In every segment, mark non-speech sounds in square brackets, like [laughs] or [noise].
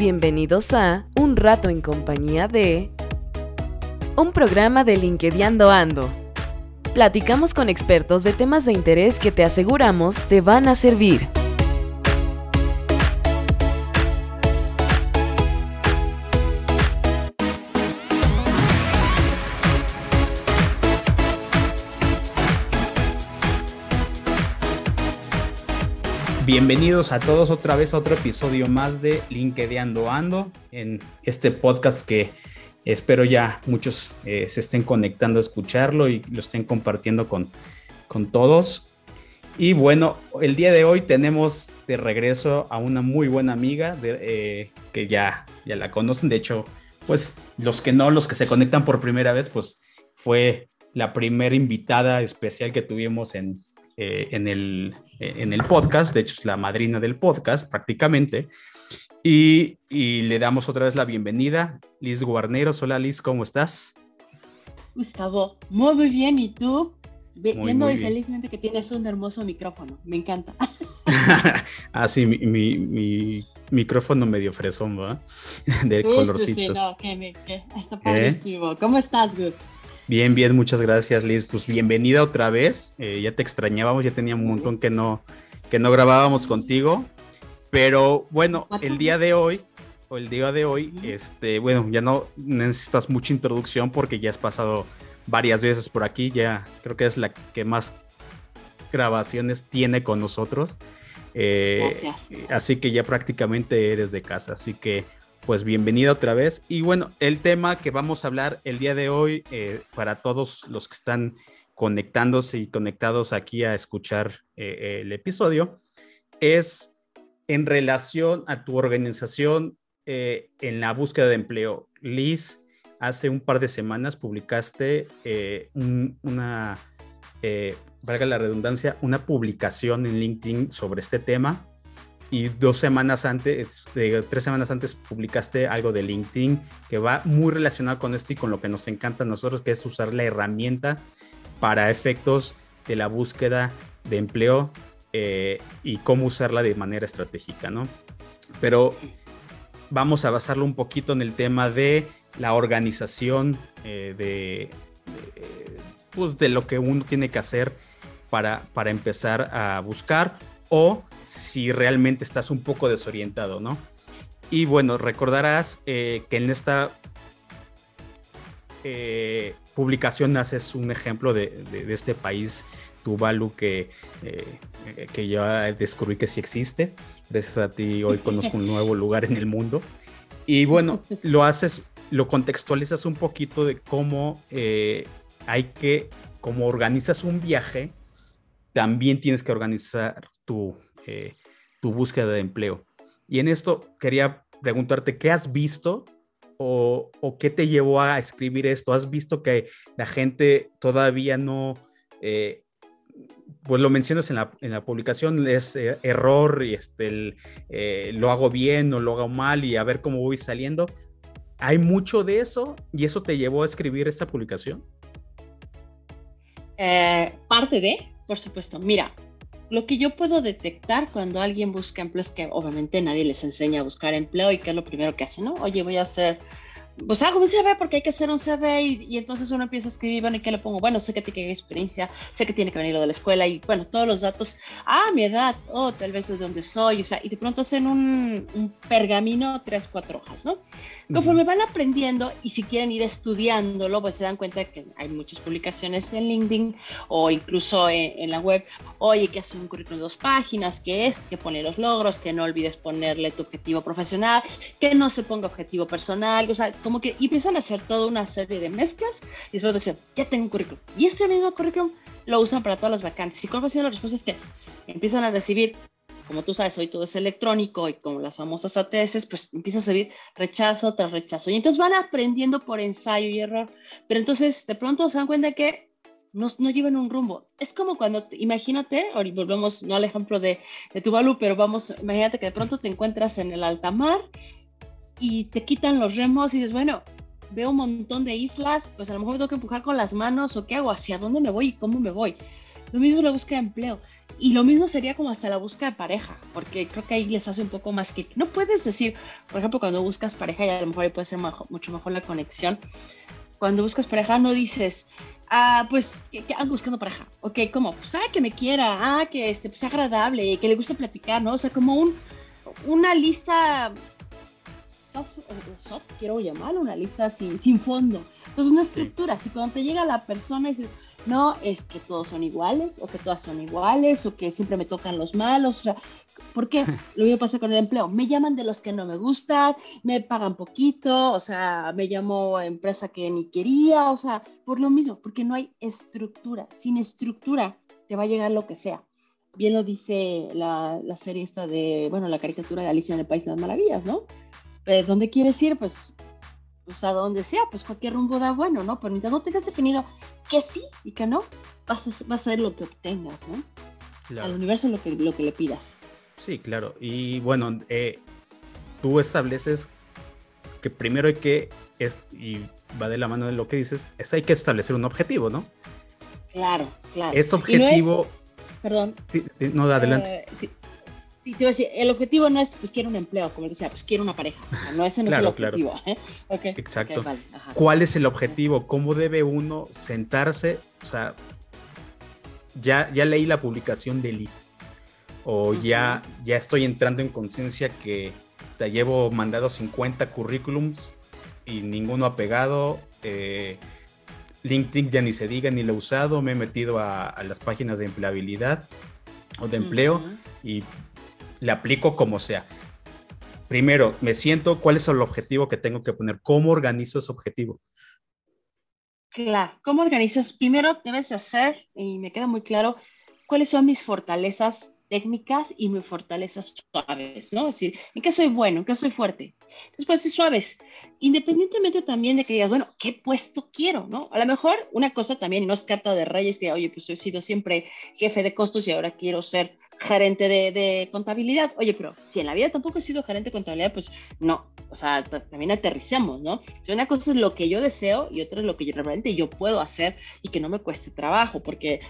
Bienvenidos a Un rato en compañía de... Un programa de LinkedIn Ando. Platicamos con expertos de temas de interés que te aseguramos te van a servir. Bienvenidos a todos otra vez a otro episodio más de LinkedIn Ando en este podcast que espero ya muchos eh, se estén conectando a escucharlo y lo estén compartiendo con, con todos. Y bueno, el día de hoy tenemos de regreso a una muy buena amiga de, eh, que ya, ya la conocen. De hecho, pues los que no, los que se conectan por primera vez, pues fue la primera invitada especial que tuvimos en, eh, en, el, en el podcast, de hecho es la madrina del podcast prácticamente, y, y, le damos otra vez la bienvenida, Liz Guarneros. Hola Liz, ¿cómo estás? Gustavo, muy, muy bien, ¿y tú? Viendo felizmente que tienes un hermoso micrófono, me encanta. [laughs] ah, sí, mi, mi, mi, micrófono medio fresón, ¿va? [laughs] De colorcitos. Sí, no, que, que, está padrísimo. ¿Cómo estás, Gus? Bien, bien, muchas gracias, Liz. Pues bienvenida otra vez. Eh, ya te extrañábamos, ya tenía un montón que no, que no grabábamos contigo. Pero bueno, el día de hoy, o el día de hoy, este, bueno, ya no necesitas mucha introducción porque ya has pasado varias veces por aquí. Ya creo que es la que más grabaciones tiene con nosotros. Eh, así que ya prácticamente eres de casa. Así que pues bienvenida otra vez. Y bueno, el tema que vamos a hablar el día de hoy, eh, para todos los que están conectándose y conectados aquí a escuchar eh, el episodio, es en relación a tu organización eh, en la búsqueda de empleo. Liz, hace un par de semanas publicaste una, valga la redundancia, una publicación en LinkedIn sobre este tema y dos semanas antes, tres semanas antes publicaste algo de LinkedIn que va muy relacionado con esto y con lo que nos encanta a nosotros, que es usar la herramienta para efectos de la búsqueda de empleo eh, y cómo usarla de manera estratégica, ¿no? Pero vamos a basarlo un poquito en el tema de la organización eh, de, pues de lo que uno tiene que hacer para, para empezar a buscar o si realmente estás un poco desorientado, ¿no? Y bueno, recordarás eh, que en esta eh, publicación haces un ejemplo de, este país, Tuvalu, que, eh, que yo descubrí que sí existe. Gracias a ti hoy [laughs] conozco un nuevo lugar en el mundo. Y [laughs] bueno, lo haces, lo contextualizas un poquito de cómo hay que, como organizas un viaje, también tienes que organizar tu, eh, tu búsqueda de empleo. Y en esto quería preguntarte, ¿qué has visto o, qué te llevó a escribir esto? ¿Has visto que la gente todavía no, eh, pues lo mencionas en la, en la publicación, es eh, error y este, lo hago bien o lo hago mal y a ver cómo voy saliendo? ¿Hay mucho de eso y eso te llevó a escribir esta publicación? parte de, por supuesto. Mira, lo que yo puedo detectar cuando alguien busca empleo es que obviamente nadie les enseña a buscar empleo y que es lo primero que hace, ¿no? Oye, voy a hacer, pues hago un CV porque hay que hacer un CV y, entonces uno empieza a escribir, bueno, ¿y qué le pongo? Bueno, sé que tiene que experiencia, sé que tiene que venir lo de la escuela y bueno, todos los datos, ah, mi edad, oh, tal vez de dónde soy, o sea, y de pronto hacen un, un pergamino, tres, cuatro hojas, ¿no? Conforme van aprendiendo y si quieren ir estudiándolo, pues se dan cuenta que hay muchas publicaciones en LinkedIn o incluso en, la web. Oye, que hace un currículum de dos páginas, que es, que pone los logros, que no olvides ponerle tu objetivo profesional, que no se ponga objetivo personal, o sea, como que empiezan a hacer toda una serie de mezclas y después dicen, ya tengo un currículum. Y este mismo currículum lo usan para todas las vacantes. Y cuál va siendo la respuesta es que empiezan a recibir como tú sabes, hoy todo es electrónico y como las famosas ATS, pues empieza a salir rechazo tras rechazo. Y entonces van aprendiendo por ensayo y error, pero entonces de pronto se dan cuenta que no, no llevan un rumbo. Es como cuando, imagínate, ahora volvemos no al ejemplo de, de Tuvalu, pero vamos, imagínate que de pronto te encuentras en el alta mar y te quitan los remos y dices, bueno, veo un montón de islas, pues a lo mejor tengo que empujar con las manos o qué hago, hacia dónde me voy y cómo me voy Lo mismo la búsqueda de empleo. Y lo mismo sería como hasta la búsqueda de pareja, porque creo que ahí les hace un poco más que... No puedes decir, por ejemplo, cuando buscas pareja, y a lo mejor ahí puede ser mucho mejor la conexión, cuando buscas pareja no dices, ah, pues, que, ando buscando pareja. Ok, ¿cómo? Pues, ah, que me quiera, ah, que este, pues, sea agradable, que le guste platicar, ¿no? O sea, como un, una lista soft, soft quiero llamarlo, una lista sin, sin fondo. Entonces, una estructura. Si cuando te llega la persona y dices, no, es que todos son iguales, o que todas son iguales, o que siempre me tocan los malos, o sea, ¿por qué? [laughs] Lo mismo pasa con el empleo. Me llaman de los que no me gustan, me pagan poquito, o sea, me llamo empresa que ni quería, o sea, por lo mismo, porque no hay estructura. Sin estructura te va a llegar lo que sea. Bien lo dice la, la serie esta de, bueno, la caricatura de Alicia en el País de las Maravillas, ¿no? Pues, ¿Dónde quieres ir? Pues pues a donde sea, pues cualquier rumbo da bueno, ¿no? Pero mientras no tengas definido que sí y que no, vas a, vas a ser lo que obtengas, ¿no? Al universo lo que, lo que le pidas. Sí, claro. Y bueno, eh, tú estableces que primero hay que, es, y va de la mano de lo que dices, es hay que establecer un objetivo, ¿no? Claro, claro. Es objetivo... perdón. no, adelante. Eh, Sí, te voy a decir, el objetivo no es, pues quiero un empleo, como decía, pues quiero una pareja. O sea, no, ese no es el objetivo. ¿eh? Exacto. ¿Cuál es el objetivo? ¿Cómo debe uno sentarse? O sea, ya, ya leí la publicación de Liz. O ya, ya estoy entrando en conciencia que te llevo mandado 50 currículums y ninguno ha pegado. Eh, LinkedIn ya ni se diga, ni lo he usado. Me he metido a, las páginas de empleabilidad o de empleo y le aplico como sea. Primero, me siento, ¿cuál es el objetivo que tengo que poner? ¿Cómo organizo ese objetivo? Claro, ¿cómo organizas? Primero debes hacer, y me queda muy claro, cuáles son mis fortalezas técnicas y mis fortalezas suaves, ¿no? Es decir, ¿en qué soy bueno? ¿En qué soy fuerte? Después, es suaves. Independientemente también de que digas, bueno, ¿qué puesto quiero? ¿No? A lo mejor una cosa también no es carta de reyes que, oye, pues he sido siempre jefe de costos y ahora quiero ser gerente de, contabilidad. Oye, pero si en la vida tampoco he sido gerente de contabilidad, pues no. O sea, también aterricemos, ¿no? Si una cosa es lo que yo deseo y otra es lo que yo realmente yo puedo hacer y que no me cueste trabajo, porque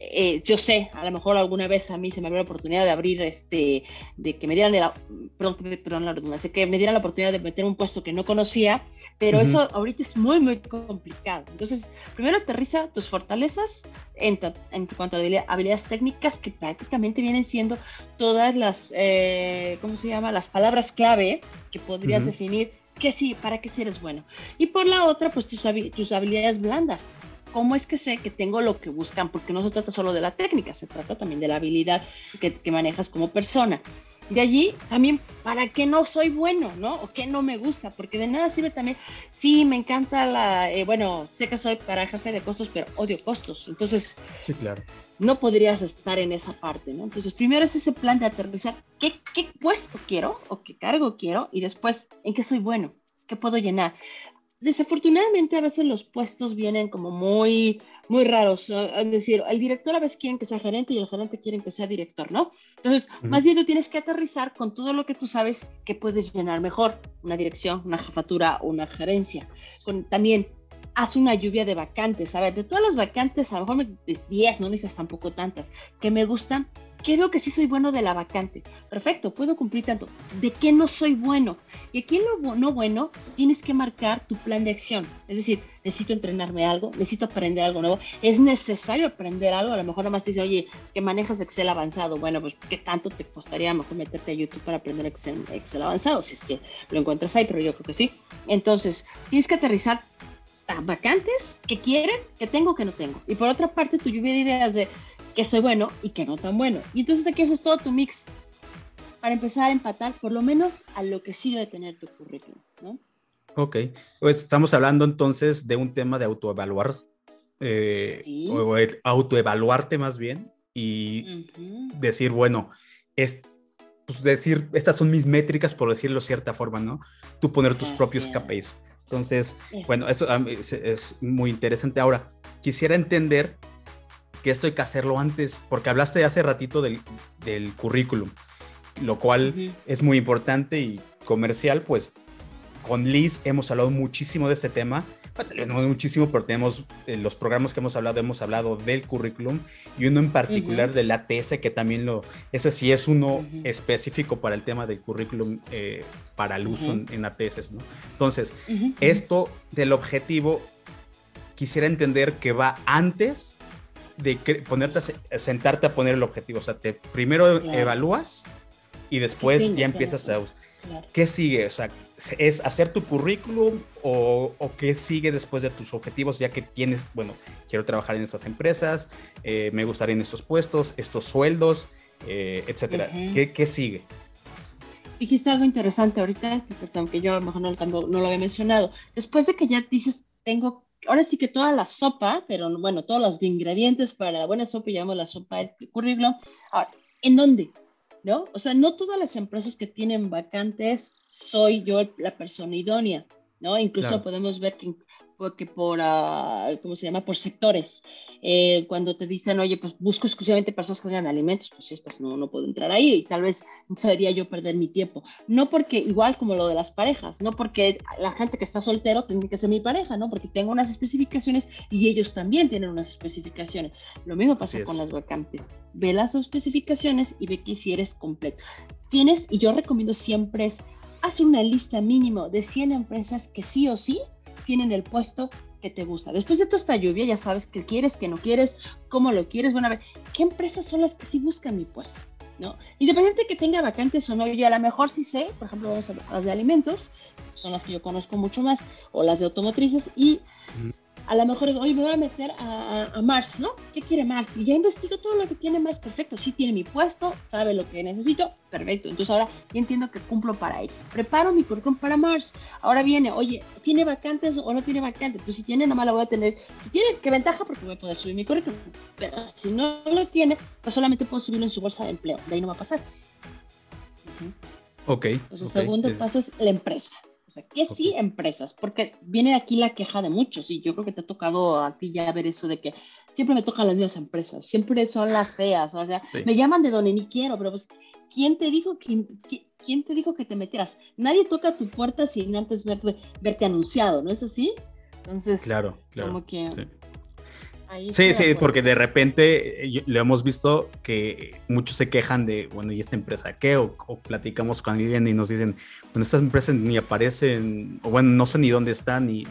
eh, yo sé, a lo mejor alguna vez a mí se me abrió la oportunidad de abrir, este, de que me dieran, la, perdón, perdón la redundancia, que me dieran la oportunidad de meter un puesto que no conocía, pero eso ahorita es muy, muy complicado. Entonces, primero aterriza tus fortalezas en, en cuanto a habilidades técnicas que prácticamente vienen siendo todas las, eh, ¿cómo se llama? Las palabras clave que podrías definir que sí, para qué si eres bueno. Y por la otra, pues tus, tus habilidades blandas ¿Cómo es que sé que tengo lo que buscan? Porque no se trata solo de la técnica, se trata también de la habilidad que, manejas como persona. De allí también, ¿para qué no soy bueno, no? ¿O qué no me gusta? Porque de nada sirve también, sí, me encanta la, eh, bueno, sé que soy para jefe de costos, pero odio costos. Entonces, sí, claro. no podrías estar en esa parte, ¿no? Entonces, primero es ese plan de aterrizar, ¿qué, qué puesto quiero o qué cargo quiero? Y después, ¿en qué soy bueno? ¿Qué puedo llenar? Desafortunadamente a veces los puestos vienen como muy, muy raros. Es decir, el director a veces quiere que sea gerente y el gerente quiere que sea director, ¿no? Entonces, más bien tú tienes que aterrizar con todo lo que tú sabes que puedes llenar mejor. Una dirección, una jefatura, una gerencia. Con, también haz una lluvia de vacantes. A ver, de todas las vacantes, a lo mejor me, 10, no necesitas tampoco tantas, que me gustan, ¿Qué veo que sí soy bueno de la vacante? Perfecto, puedo cumplir tanto. ¿De qué no soy bueno? Y aquí en lo no bueno tienes que marcar tu plan de acción. Es decir, necesito entrenarme algo, necesito aprender algo nuevo. Es necesario aprender algo. A lo mejor nomás te dice, oye, que manejas Excel avanzado. Bueno, pues, ¿qué tanto te costaría mejor meterte a YouTube para aprender Excel, Excel avanzado? Si es que lo encuentras ahí, pero yo creo que sí. Entonces, tienes que aterrizar vacantes que quieren, que tengo, que no tengo. Y por otra parte, tu lluvia de ideas de que soy bueno y que no tan bueno. Y entonces aquí haces todo tu mix para empezar a empatar por lo menos a lo que sí debe tener tu currículum, ¿no? Ok, pues estamos hablando entonces de un tema de autoevaluar, eh, o, autoevaluarte más bien y decir, bueno, es, pues decir, estas son mis métricas, por decirlo de cierta forma, ¿no? Tú poner tus propios KPIs. Entonces, bueno, eso es, es, muy interesante. Ahora, quisiera entender que esto hay que hacerlo antes, porque hablaste hace ratito del, del currículum, lo cual es muy importante y comercial, pues con Liz hemos hablado muchísimo de este tema, tal vez no muchísimo, pero tenemos eh, los programas que hemos hablado, hemos hablado del currículum y uno en particular del ATS, que también lo, ese sí es uno específico para el tema del currículum eh, para el uso en, ATS, ¿no? Entonces, esto del objetivo, quisiera entender que va antes de ponerte a sentarte a poner el objetivo. O sea, te primero evalúas y después ya empiezas a... ¿Qué sigue? O sea, ¿es hacer tu currículum o, qué sigue después de tus objetivos? Ya que tienes, bueno, quiero trabajar en estas empresas, eh, me gustaría en estos puestos, estos sueldos, eh, etcétera. ¿Qué, sigue? Dijiste algo interesante ahorita, que yo a lo mejor no, no, lo había mencionado. Después de que ya dices, tengo ahora sí que toda la sopa, pero bueno, todos los ingredientes para la buena sopa, llamamos la sopa del currículum. Ahora, ¿en dónde? ¿No? O sea, no todas las empresas que tienen vacantes soy yo la persona idónea, ¿no? Incluso podemos ver que, porque por, uh, ¿cómo se llama? Por sectores. Eh, cuando te dicen, oye, pues busco exclusivamente personas que tengan alimentos, pues sí, pues no, no puedo entrar ahí y tal vez sería yo perder mi tiempo. No porque, igual como lo de las parejas, no porque la gente que está soltero tiene que ser mi pareja, ¿no? Porque tengo unas especificaciones y ellos también tienen unas especificaciones. Lo mismo pasa con las vacantes. Ve las especificaciones y ve que si eres completo. Tienes, y yo recomiendo siempre es, haz una lista mínimo de 100 empresas que sí o sí tienen el puesto que te gusta. Después de toda esta lluvia, ya sabes qué quieres, qué no quieres, cómo lo quieres. Bueno, a ver, ¿qué empresas son las que sí buscan mi puesto? ¿No? Independiente de que tenga vacantes o no, yo a lo mejor sí sé, por ejemplo, las de alimentos, son las que yo conozco mucho más, o las de automotrices, y a lo mejor digo, oye, me voy a meter a, Mars, ¿no? ¿Qué quiere Mars? Y ya investigo todo lo que tiene Mars, perfecto, sí tiene mi puesto, sabe lo que necesito, perfecto. Entonces ahora ya entiendo que cumplo para ella. Preparo mi currículum para Mars. Ahora viene, oye, ¿tiene vacantes o no tiene vacantes? Pues si tiene, nada más la voy a tener. Si tiene, qué ventaja, porque voy a poder subir mi currículum. Pero si no lo tiene, pues solamente puedo subirlo en su bolsa de empleo. De ahí no va a pasar. Ok. Entonces, el segundo paso es la empresa. O sea, que sí empresas, porque viene aquí la queja de muchos y yo creo que te ha tocado a ti ya ver eso de que siempre me tocan las mismas empresas, siempre son las feas, o sea, me llaman de donde ni quiero, pero pues, ¿quién te dijo que, quién te dijo que te metieras? Nadie toca tu puerta sin antes verte, verte anunciado, ¿no es así? Entonces, claro, claro, como que sí, sí, porque de repente eh, lo hemos visto que muchos se quejan de, bueno, ¿y esta empresa qué? O, platicamos con alguien y nos dicen, bueno, estas empresas ni aparecen, o bueno, no sé ni dónde están, ni,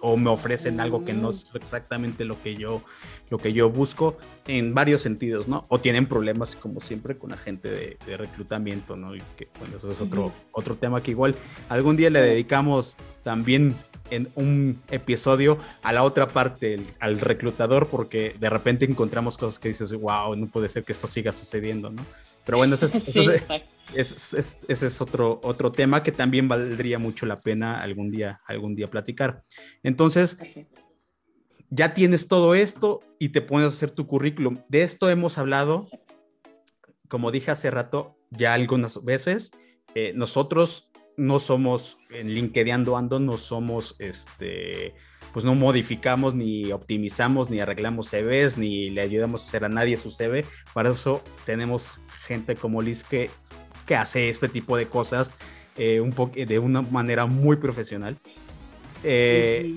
o me ofrecen algo que no es exactamente lo que yo, lo que yo busco, en varios sentidos, ¿no? O tienen problemas, como siempre, con la gente de, reclutamiento, ¿no? Y que, bueno, eso es otro, otro tema que igual algún día le dedicamos también en un episodio a la otra parte, al reclutador, porque de repente encontramos cosas que dices, wow, no puede ser que esto siga sucediendo, ¿no? Pero bueno, ese [laughs] es, ese es, otro, otro tema que también valdría mucho la pena algún día, algún día platicar. Entonces, ya tienes todo esto y te pones a hacer tu currículum. De esto hemos hablado, como dije hace rato, ya algunas veces. Eh, nosotros no somos en LinkedIn Ando, no somos este pues no modificamos ni optimizamos ni arreglamos CVs ni le ayudamos a hacer a nadie su CV. Para eso tenemos gente como Liz que, que hace este tipo de cosas eh, un de una manera muy profesional. Eh,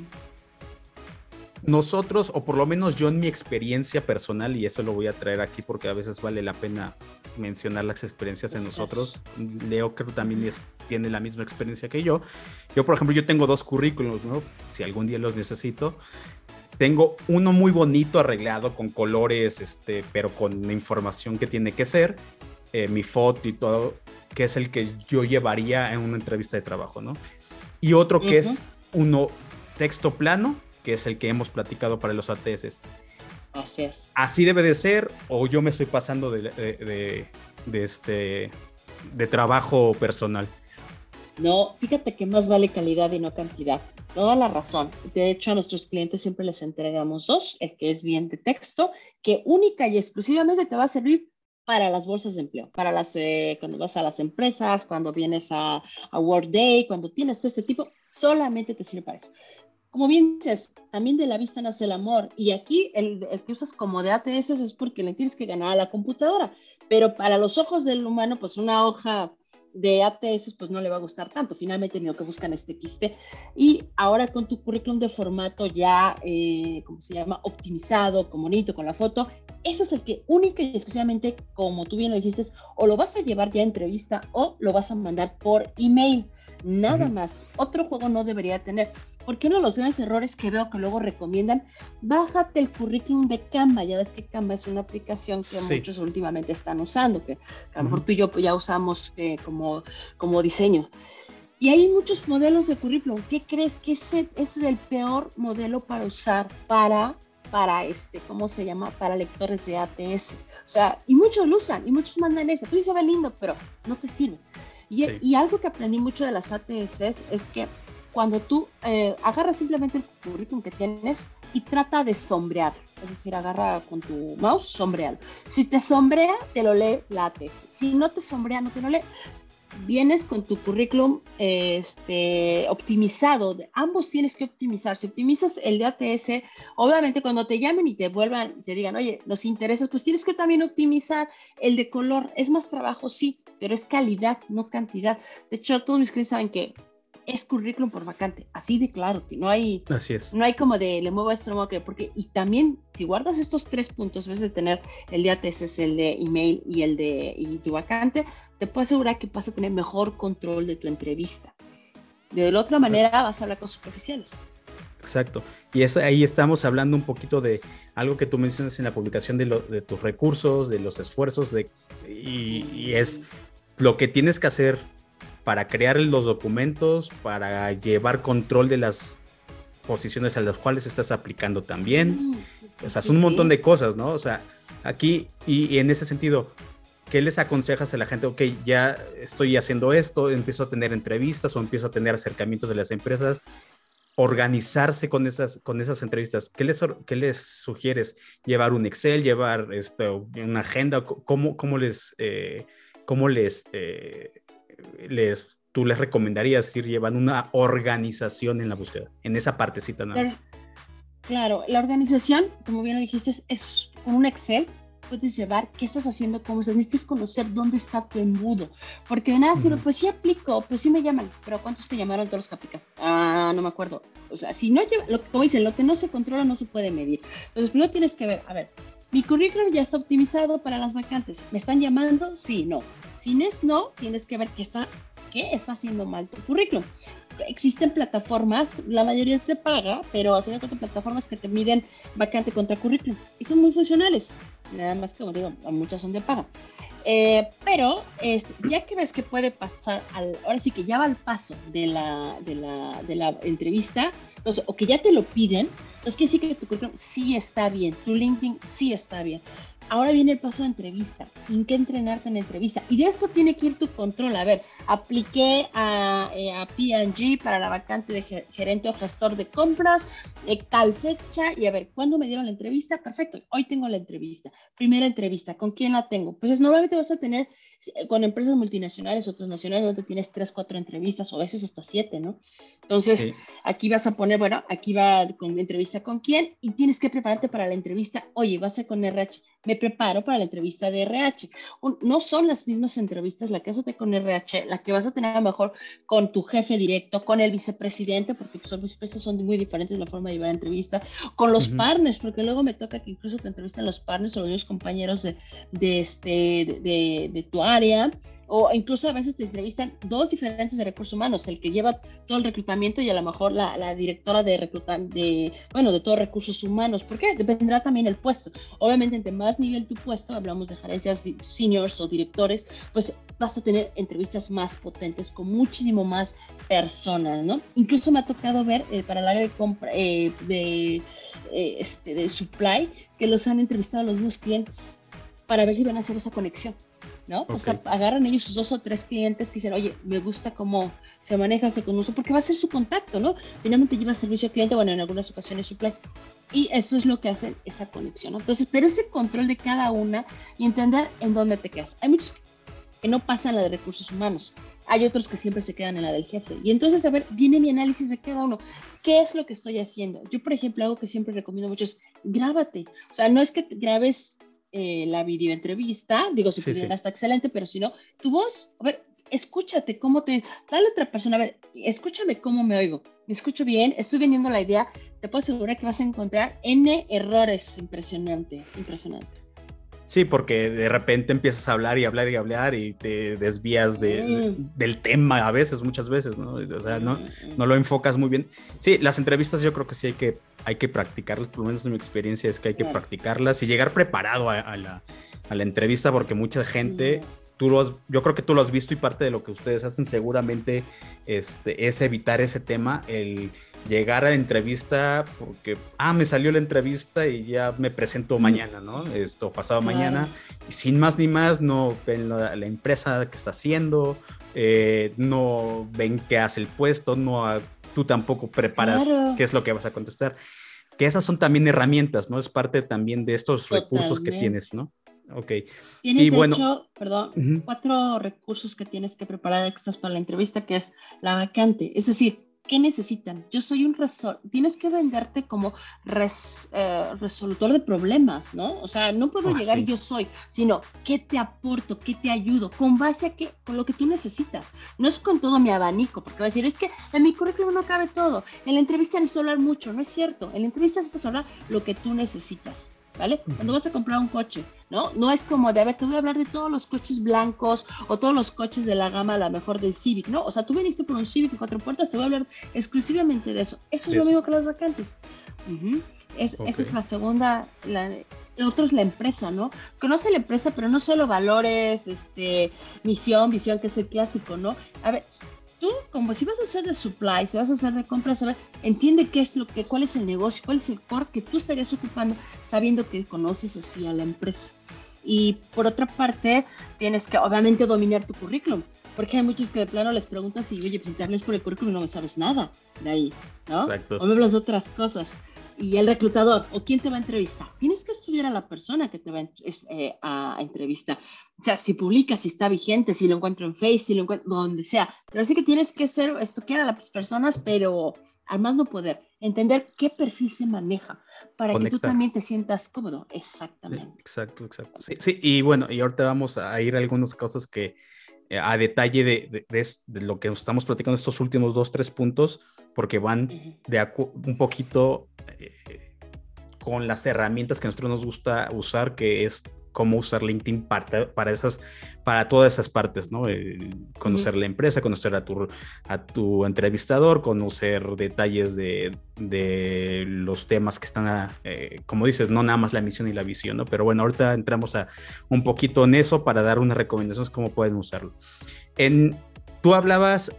nosotros, o por lo menos yo en mi experiencia personal, y eso lo voy a traer aquí porque a veces vale la pena mencionar las experiencias de nosotros. Leo creo que también tiene la misma experiencia que yo. Yo, por ejemplo, yo tengo dos currículos, ¿no? Si algún día los necesito. Tengo uno muy bonito arreglado con colores, este, pero con la información que tiene que ser, eh, mi foto y todo, que es el que yo llevaría en una entrevista de trabajo, ¿no? Y otro que es uno texto plano, que es el que hemos platicado para los ATS. Así es. Así debe de ser, o yo me estoy pasando de, de, este, de trabajo personal. No, fíjate que más vale calidad y no cantidad. Toda la razón. De hecho, a nuestros clientes siempre les entregamos dos, el que es bien de texto, que única y exclusivamente te va a servir para las bolsas de empleo, para las, eh, cuando vas a las empresas, cuando vienes a, a Workday, cuando tienes este tipo, solamente te sirve para eso como bien dices, también de la vista nace el amor. Y aquí el, que usas como de ATS es porque le tienes que ganar a la computadora. Pero para los ojos del humano, pues una hoja de ATS pues no le va a gustar tanto, finalmente ni lo que buscan es TXT. Y ahora con tu currículum de formato ya, eh, ¿cómo se llama? Optimizado, con bonito, con la foto, ese es el que única y exclusivamente, como tú bien lo dijiste, o lo vas a llevar ya a entrevista o lo vas a mandar por email. Nada más. Otro juego no debería tener. Porque uno de los grandes errores que veo que luego recomiendan, bájate el currículum de Canva. Ya ves que Canva es una aplicación que muchos últimamente están usando, que a lo mejor tú y yo ya usamos eh, como, como diseño. Y hay muchos modelos de currículum. ¿Qué crees que ese, es el peor modelo para usar para para este, ¿cómo se llama? Para lectores de ATS. O sea, y muchos lo usan, y muchos mandan ese. Pues sí se ve lindo, pero no te sirve. Y, y, algo que aprendí mucho de las ATS es que cuando tú eh, agarras simplemente el currículum que tienes y trata de sombrear, es decir, agarra con tu mouse, sombrealo. Si te sombrea, te lo lee la ATS. Si no te sombrea, no te lo lee vienes con tu currículum este, optimizado. Ambos tienes que optimizar. Si optimizas el de ATS, obviamente cuando te llamen y te vuelvan, te digan, oye, nos interesa, pues tienes que también optimizar el de color. Es más trabajo, sí, pero es calidad, no cantidad. De hecho, todos mis clientes saben que es currículum por vacante, así de claro, que no hay, así es. no hay como de le muevo esto, que, porque, y también si guardas estos tres puntos, ves de tener el de ATS, el de email y el de y tu vacante, te puedo asegurar que vas a tener mejor control de tu entrevista. De la otra manera vas a hablar con superficiales. Exacto. Y es, ahí estamos hablando un poquito de algo que tú mencionas en la publicación de, de tus recursos, de los esfuerzos, de, y, es lo que tienes que hacer para crear los documentos, para llevar control de las posiciones a las cuales estás aplicando también. Mm, o sea, es un montón de cosas, ¿no? O sea, aquí, y en ese sentido, ¿qué les aconsejas a la gente? Ok, ya estoy haciendo esto, empiezo a tener entrevistas o empiezo a tener acercamientos de las empresas, organizarse con esas, con esas entrevistas. ¿Qué les, qué les sugieres? ¿Llevar un Excel, llevar esto, una agenda? ¿Cómo, cómo les, eh, cómo les, eh, les, tú les recomendarías ir llevando una organización en la búsqueda, en esa partecita nada más? Claro, la organización, como bien lo dijiste, es con un Excel puedes llevar, qué estás haciendo, cómo estás, necesitas conocer dónde está tu embudo, porque de nada sirve, pues sí aplico, pues sí me llaman, pero ¿cuántos te llamaron todos los que aplicas? Ah, no me acuerdo, o sea, si no lleva, lo, como dicen, lo que no se controla no se puede medir, entonces primero tienes que ver, a ver, mi currículum ya está optimizado para las vacantes, ¿me están llamando? Sí, no, si no no, tienes que ver qué está, qué está haciendo mal tu currículum existen plataformas, la mayoría se paga, pero al final plataformas que te miden vacante contra currículum y son muy funcionales nada más que, como digo, muchas son de paga. Eh, pero ya que ves que puede pasar, al, ahora sí que ya va al paso de la, de la, entrevista, o que ya te lo piden, entonces quiere decir que tu currículum sí está bien, tu LinkedIn sí está bien. Ahora viene el paso de entrevista. ¿En qué entrenarte en entrevista? Y de esto tiene que ir tu control. A ver, apliqué a, eh, a P&G para la vacante de gerente o gestor de compras, eh, tal fecha, y a ver, ¿cuándo me dieron la entrevista? Perfecto, hoy tengo la entrevista. Primera entrevista, ¿con quién la tengo? Pues normalmente vas a tener eh, con empresas multinacionales o nacionales donde tienes tres, cuatro entrevistas o a veces hasta siete, ¿no? Entonces, aquí vas a poner, bueno, aquí va con entrevista con quién y tienes que prepararte para la entrevista. Oye, vas a con RH me preparo para la entrevista de RH. No son las mismas entrevistas la que vas a tener con RH, la que vas a tener a lo mejor con tu jefe directo, con el vicepresidente, porque pues, los vicepresidentes son muy diferentes la forma de llevar la entrevista, con los partners, porque luego me toca que incluso te entrevistan los partners o los compañeros de, de, este, de, de tu área o incluso a veces te entrevistan dos diferentes de recursos humanos, el que lleva todo el reclutamiento y a lo mejor la, directora de reclutamiento, de, bueno, de todos recursos humanos. ¿Por qué? Dependerá también el puesto. Obviamente, entre más nivel tu puesto, hablamos de gerencias seniors o directores, pues vas a tener entrevistas más potentes con muchísimo más personas, ¿no? Incluso me ha tocado ver eh, para el área de compra, eh, de, eh, este, de supply, que los han entrevistado a los mismos clientes para ver si van a hacer esa conexión. ¿No? O sea, agarran ellos sus dos o tres clientes que dicen, oye, me gusta cómo se maneja, se conoce, porque va a ser su contacto, ¿no? Finalmente lleva servicio al cliente, bueno, en algunas ocasiones supply. Y eso es lo que hacen esa conexión, ¿no? Entonces, pero ese control de cada una y entender en dónde te quedas. Hay muchos que no pasan la de recursos humanos. Hay otros que siempre se quedan en la del jefe. Y entonces, a ver, viene mi análisis de cada uno. ¿Qué es lo que estoy haciendo? Yo, por ejemplo, algo que siempre recomiendo mucho es grábate. O sea, no es que grabes eh, la videoentrevista, digo, si sí, está excelente, pero si no, tu voz, a ver, escúchate cómo te, dale a otra persona, a ver, escúchame cómo me oigo, me escucho bien, estoy vendiendo la idea, te puedo asegurar que vas a encontrar N errores, impresionante, impresionante. Sí, porque de repente empiezas a hablar y hablar y hablar y te desvías de, del tema a veces, muchas veces, ¿no? O sea, no, no lo enfocas muy bien. Sí, las entrevistas yo creo que sí hay que, hay que practicarlas, por lo menos en mi experiencia es que hay que practicarlas y llegar preparado a, la, a la entrevista porque mucha gente tú yo creo que tú lo has visto y parte de lo que ustedes hacen seguramente este, es evitar ese tema, el llegar a la entrevista porque, ah, me salió la entrevista y ya me presento mañana, ¿no? Esto pasado mañana, y sin más ni más, no ven la, empresa que está haciendo, eh, no ven qué hace el puesto, no tú tampoco preparas qué es lo que vas a contestar. Que esas son también herramientas, ¿no? Es parte también de estos recursos que tienes, ¿no? Ok. Tienes, y bueno, hecho, perdón, cuatro recursos que tienes que preparar extras para la entrevista, que es la vacante. Es decir, ¿qué necesitan? Yo soy un resol... Tienes que venderte como eh, resolutor de problemas, ¿no? O sea, no puedo ah, llegar y yo soy, sino ¿qué te aporto? ¿Qué te ayudo? ¿Con base a qué? Con lo que tú necesitas. No es con todo mi abanico, porque va a decir, es que en mi currículum no cabe todo. En la entrevista necesito hablar mucho. No es cierto. En la entrevista necesitas hablar lo que tú necesitas. ¿Vale? Cuando vas a comprar un coche, ¿no? No es como de, a ver, te voy a hablar de todos los coches blancos o todos los coches de la gama, a la mejor del Civic, ¿no? O sea, tú viniste por un Civic de cuatro puertas, te voy a hablar exclusivamente de eso. Eso es lo mismo que las vacantes. Esa es la segunda, la, el otro es la empresa, ¿no? Conoce la empresa, pero no solo valores, este, misión, visión, que es el clásico, ¿no? A ver, tú, como si vas a hacer de supply, si vas a hacer de compras, entiende qué es lo que, cuál es el negocio, cuál es el core que tú estarías ocupando, sabiendo que conoces así a la empresa. Y por otra parte, tienes que obviamente dominar tu currículum, porque hay muchos que de plano les preguntas y, oye, pues si te hablas por el currículum no me sabes nada de ahí, ¿no? Exacto. O me hablas de otras cosas y el reclutador o quién te va a entrevistar. Tienes que estudiar a la persona que te va a, eh, entrevistar. O sea, si publica, si está vigente, si lo encuentro en Facebook, si lo encuentro donde sea. Pero sí que tienes que ser, estudiar a las personas, pero al más no poder, entender qué perfil se maneja para que tú también te sientas cómodo. Exactamente. exacto, exacto. Sí, sí, y bueno, y ahorita vamos a ir a algunas cosas que eh, a detalle de, de, lo que estamos platicando, estos últimos dos, tres puntos, porque van de un poquito eh, con las herramientas que a nosotros nos gusta usar, que es cómo usar LinkedIn para, para, esas, para todas esas partes, ¿no? Eh, conocer la empresa, conocer a tu, a tu entrevistador, conocer detalles de, de los temas que están, eh, como dices, no nada más la misión y la visión, ¿no? Pero bueno, ahorita entramos a un poquito en eso para dar unas recomendaciones cómo pueden usarlo. En, tú hablabas,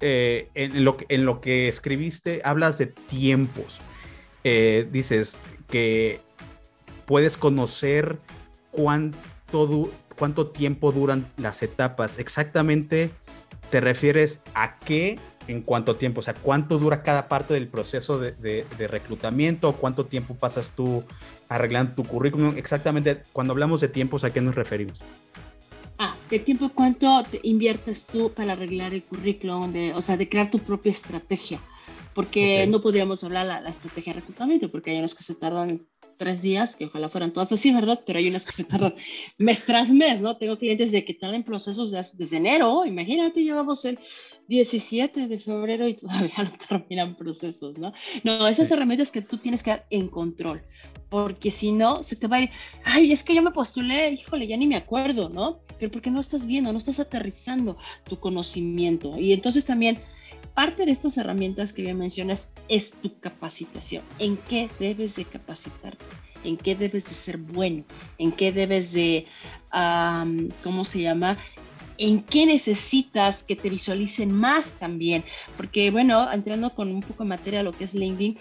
eh, en, lo, en lo que escribiste, hablas de tiempos. Dices que puedes conocer cuánto, cuánto tiempo duran las etapas. Exactamente te refieres a qué en cuánto tiempo, o sea, cuánto dura cada parte del proceso de, de, reclutamiento, cuánto tiempo pasas tú arreglando tu currículum. Exactamente, cuando hablamos de tiempos, ¿a qué nos referimos? Ah, ¿de tiempo cuánto inviertes tú para arreglar el currículum, de, o sea, de crear tu propia estrategia? Porque no podríamos hablar la, la estrategia de reclutamiento, porque hay unos que se tardan tres días, que ojalá fueran todas así, ¿verdad? Pero hay unas que se tardan [laughs] mes tras mes, ¿no? Tengo clientes de que tardan procesos desde enero, imagínate, llevamos el 17 de febrero y todavía [laughs] no terminan procesos, ¿no? No, esas herramientas que tú tienes que dar en control, porque si no, se te va a ir, ay, es que yo me postulé, híjole, ya ni me acuerdo, ¿no? Pero porque no estás viendo, no estás aterrizando tu conocimiento. Y entonces también parte de estas herramientas que ya mencionas es tu capacitación. ¿En qué debes de capacitarte? ¿En qué debes de ser bueno? ¿En qué debes de, ¿cómo se llama? en qué necesitas que te visualicen más también. Porque, bueno, entrando con un poco de materia a lo que es LinkedIn,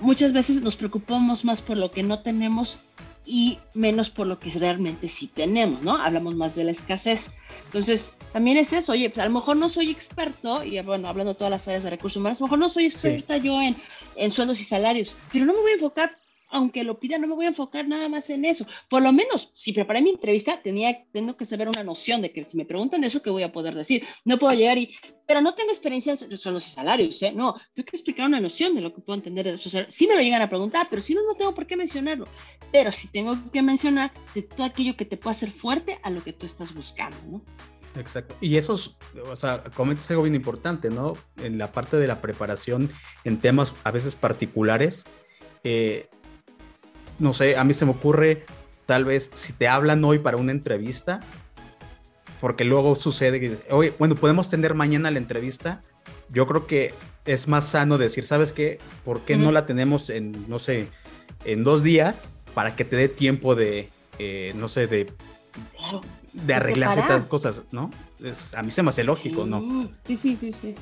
muchas veces nos preocupamos más por lo que no tenemos y menos por lo que realmente sí tenemos, ¿no? Hablamos más de la escasez. Entonces, también es eso, oye, pues a lo mejor no soy experto, y bueno, hablando de todas las áreas de recursos humanos, a lo mejor no soy experta yo en, en sueldos y salarios, pero no me voy a enfocar aunque lo pida, no me voy a enfocar nada más en eso. Por lo menos, si preparé mi entrevista, tenía, tengo que saber una noción de que si me preguntan eso, ¿qué voy a poder decir? No puedo llegar y, pero no tengo experiencia en sueldos y salarios, ¿eh? No, tengo que explicar una noción de lo que puedo entender. Sí me lo llegan a preguntar, pero si no, no tengo por qué mencionarlo. Pero sí tengo que mencionar de todo aquello que te pueda hacer fuerte a lo que tú estás buscando, ¿no? Exacto. Y eso, o sea, comentas algo bien importante, ¿no? En la parte de la preparación en temas a veces particulares. Eh, no sé, a mí se me ocurre, tal vez, si te hablan hoy para una entrevista, porque luego sucede que, oye, bueno, podemos tener mañana la entrevista. Yo creo que es más sano decir, ¿sabes qué? ¿Por qué no la tenemos en, no sé, en dos días para que te dé tiempo de, eh, no sé, de, de arreglar ciertas cosas, ¿no? a mí se me hace lógico, ¿no? Sí, sí, sí, sí.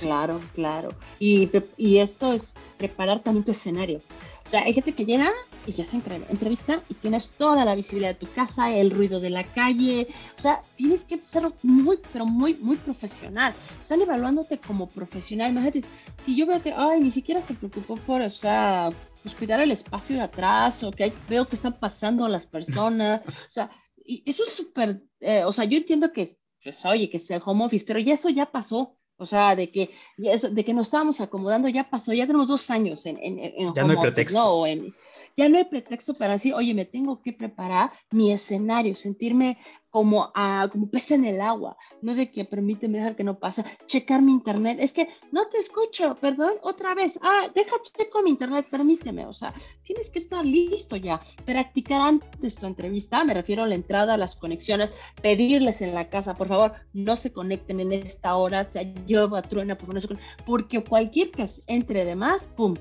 Claro, claro. Y, y esto es preparar también tu escenario. O sea, hay gente que llega y ya se entrevista y tienes toda la visibilidad de tu casa, el ruido de la calle. O sea, tienes que ser muy, pero muy, muy profesional. Están evaluándote como profesional. Imagínate, si yo veo que, ay, ni siquiera se preocupó por, o sea, pues cuidar el espacio de atrás o que veo que están pasando las personas. O sea, y eso es súper, eh, o sea, yo entiendo que, pues, oye, que sea el home office, pero ya eso ya pasó. O sea, de que, de que nos estábamos acomodando ya pasó, ya tenemos dos años en, en, en ya no hay pretexto. ¿no? En, ya no hay pretexto para decir, oye, me tengo que preparar mi escenario, sentirme como, a, como pez en el agua, no de que permíteme dejar que no pasa, checar mi internet, es que no te escucho, perdón, otra vez, ah, deja checo mi internet, permíteme, o sea, tienes que estar listo ya, practicar antes tu entrevista, me refiero a la entrada, las conexiones, pedirles en la casa, por favor, no se conecten en esta hora, sea, yo truena se porque cualquier que entre de más, pum,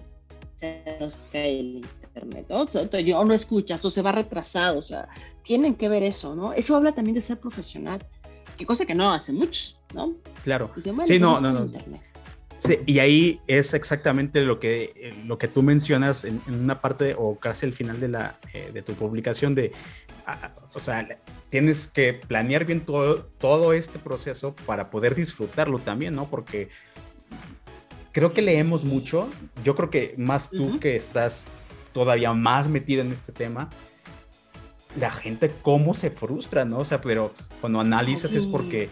se nos cae internet, ¿no? O, no escuchas, o se va retrasado, o sea, tienen que ver eso, ¿no? Eso habla también de ser profesional, que cosa que no hacen muchos, ¿no? Claro. sí, no, no, no. Sí, y ahí es exactamente lo que, lo que tú mencionas en, una parte o casi al final de, la, eh, de tu publicación de, o sea, tienes que planear bien todo, todo este proceso para poder disfrutarlo también, ¿no? Porque creo que leemos mucho. Yo creo que más tú que estás todavía más metida en este tema, la gente cómo se frustra, ¿no? O sea, pero cuando analizas es porque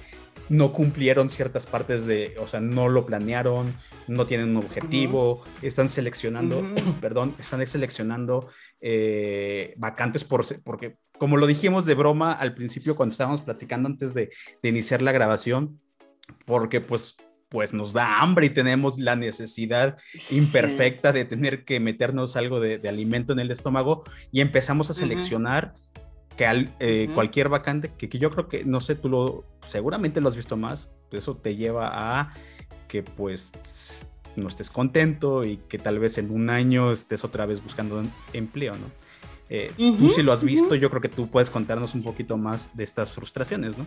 no cumplieron ciertas partes de, o sea, no lo planearon, no tienen un objetivo, están seleccionando, [clears throat] perdón, están seleccionando eh, vacantes por, porque, como lo dijimos de broma al principio cuando estábamos platicando antes de, de iniciar la grabación, porque pues pues nos da hambre y tenemos la necesidad imperfecta de tener que meternos algo de, alimento en el estómago y empezamos a seleccionar que eh, cualquier vacante, que, yo creo que, no sé, tú lo, seguramente lo has visto más, eso te lleva a que pues no estés contento y que tal vez en un año estés otra vez buscando empleo, ¿no? Eh, tú si lo has visto, yo creo que tú puedes contarnos un poquito más de estas frustraciones, ¿no?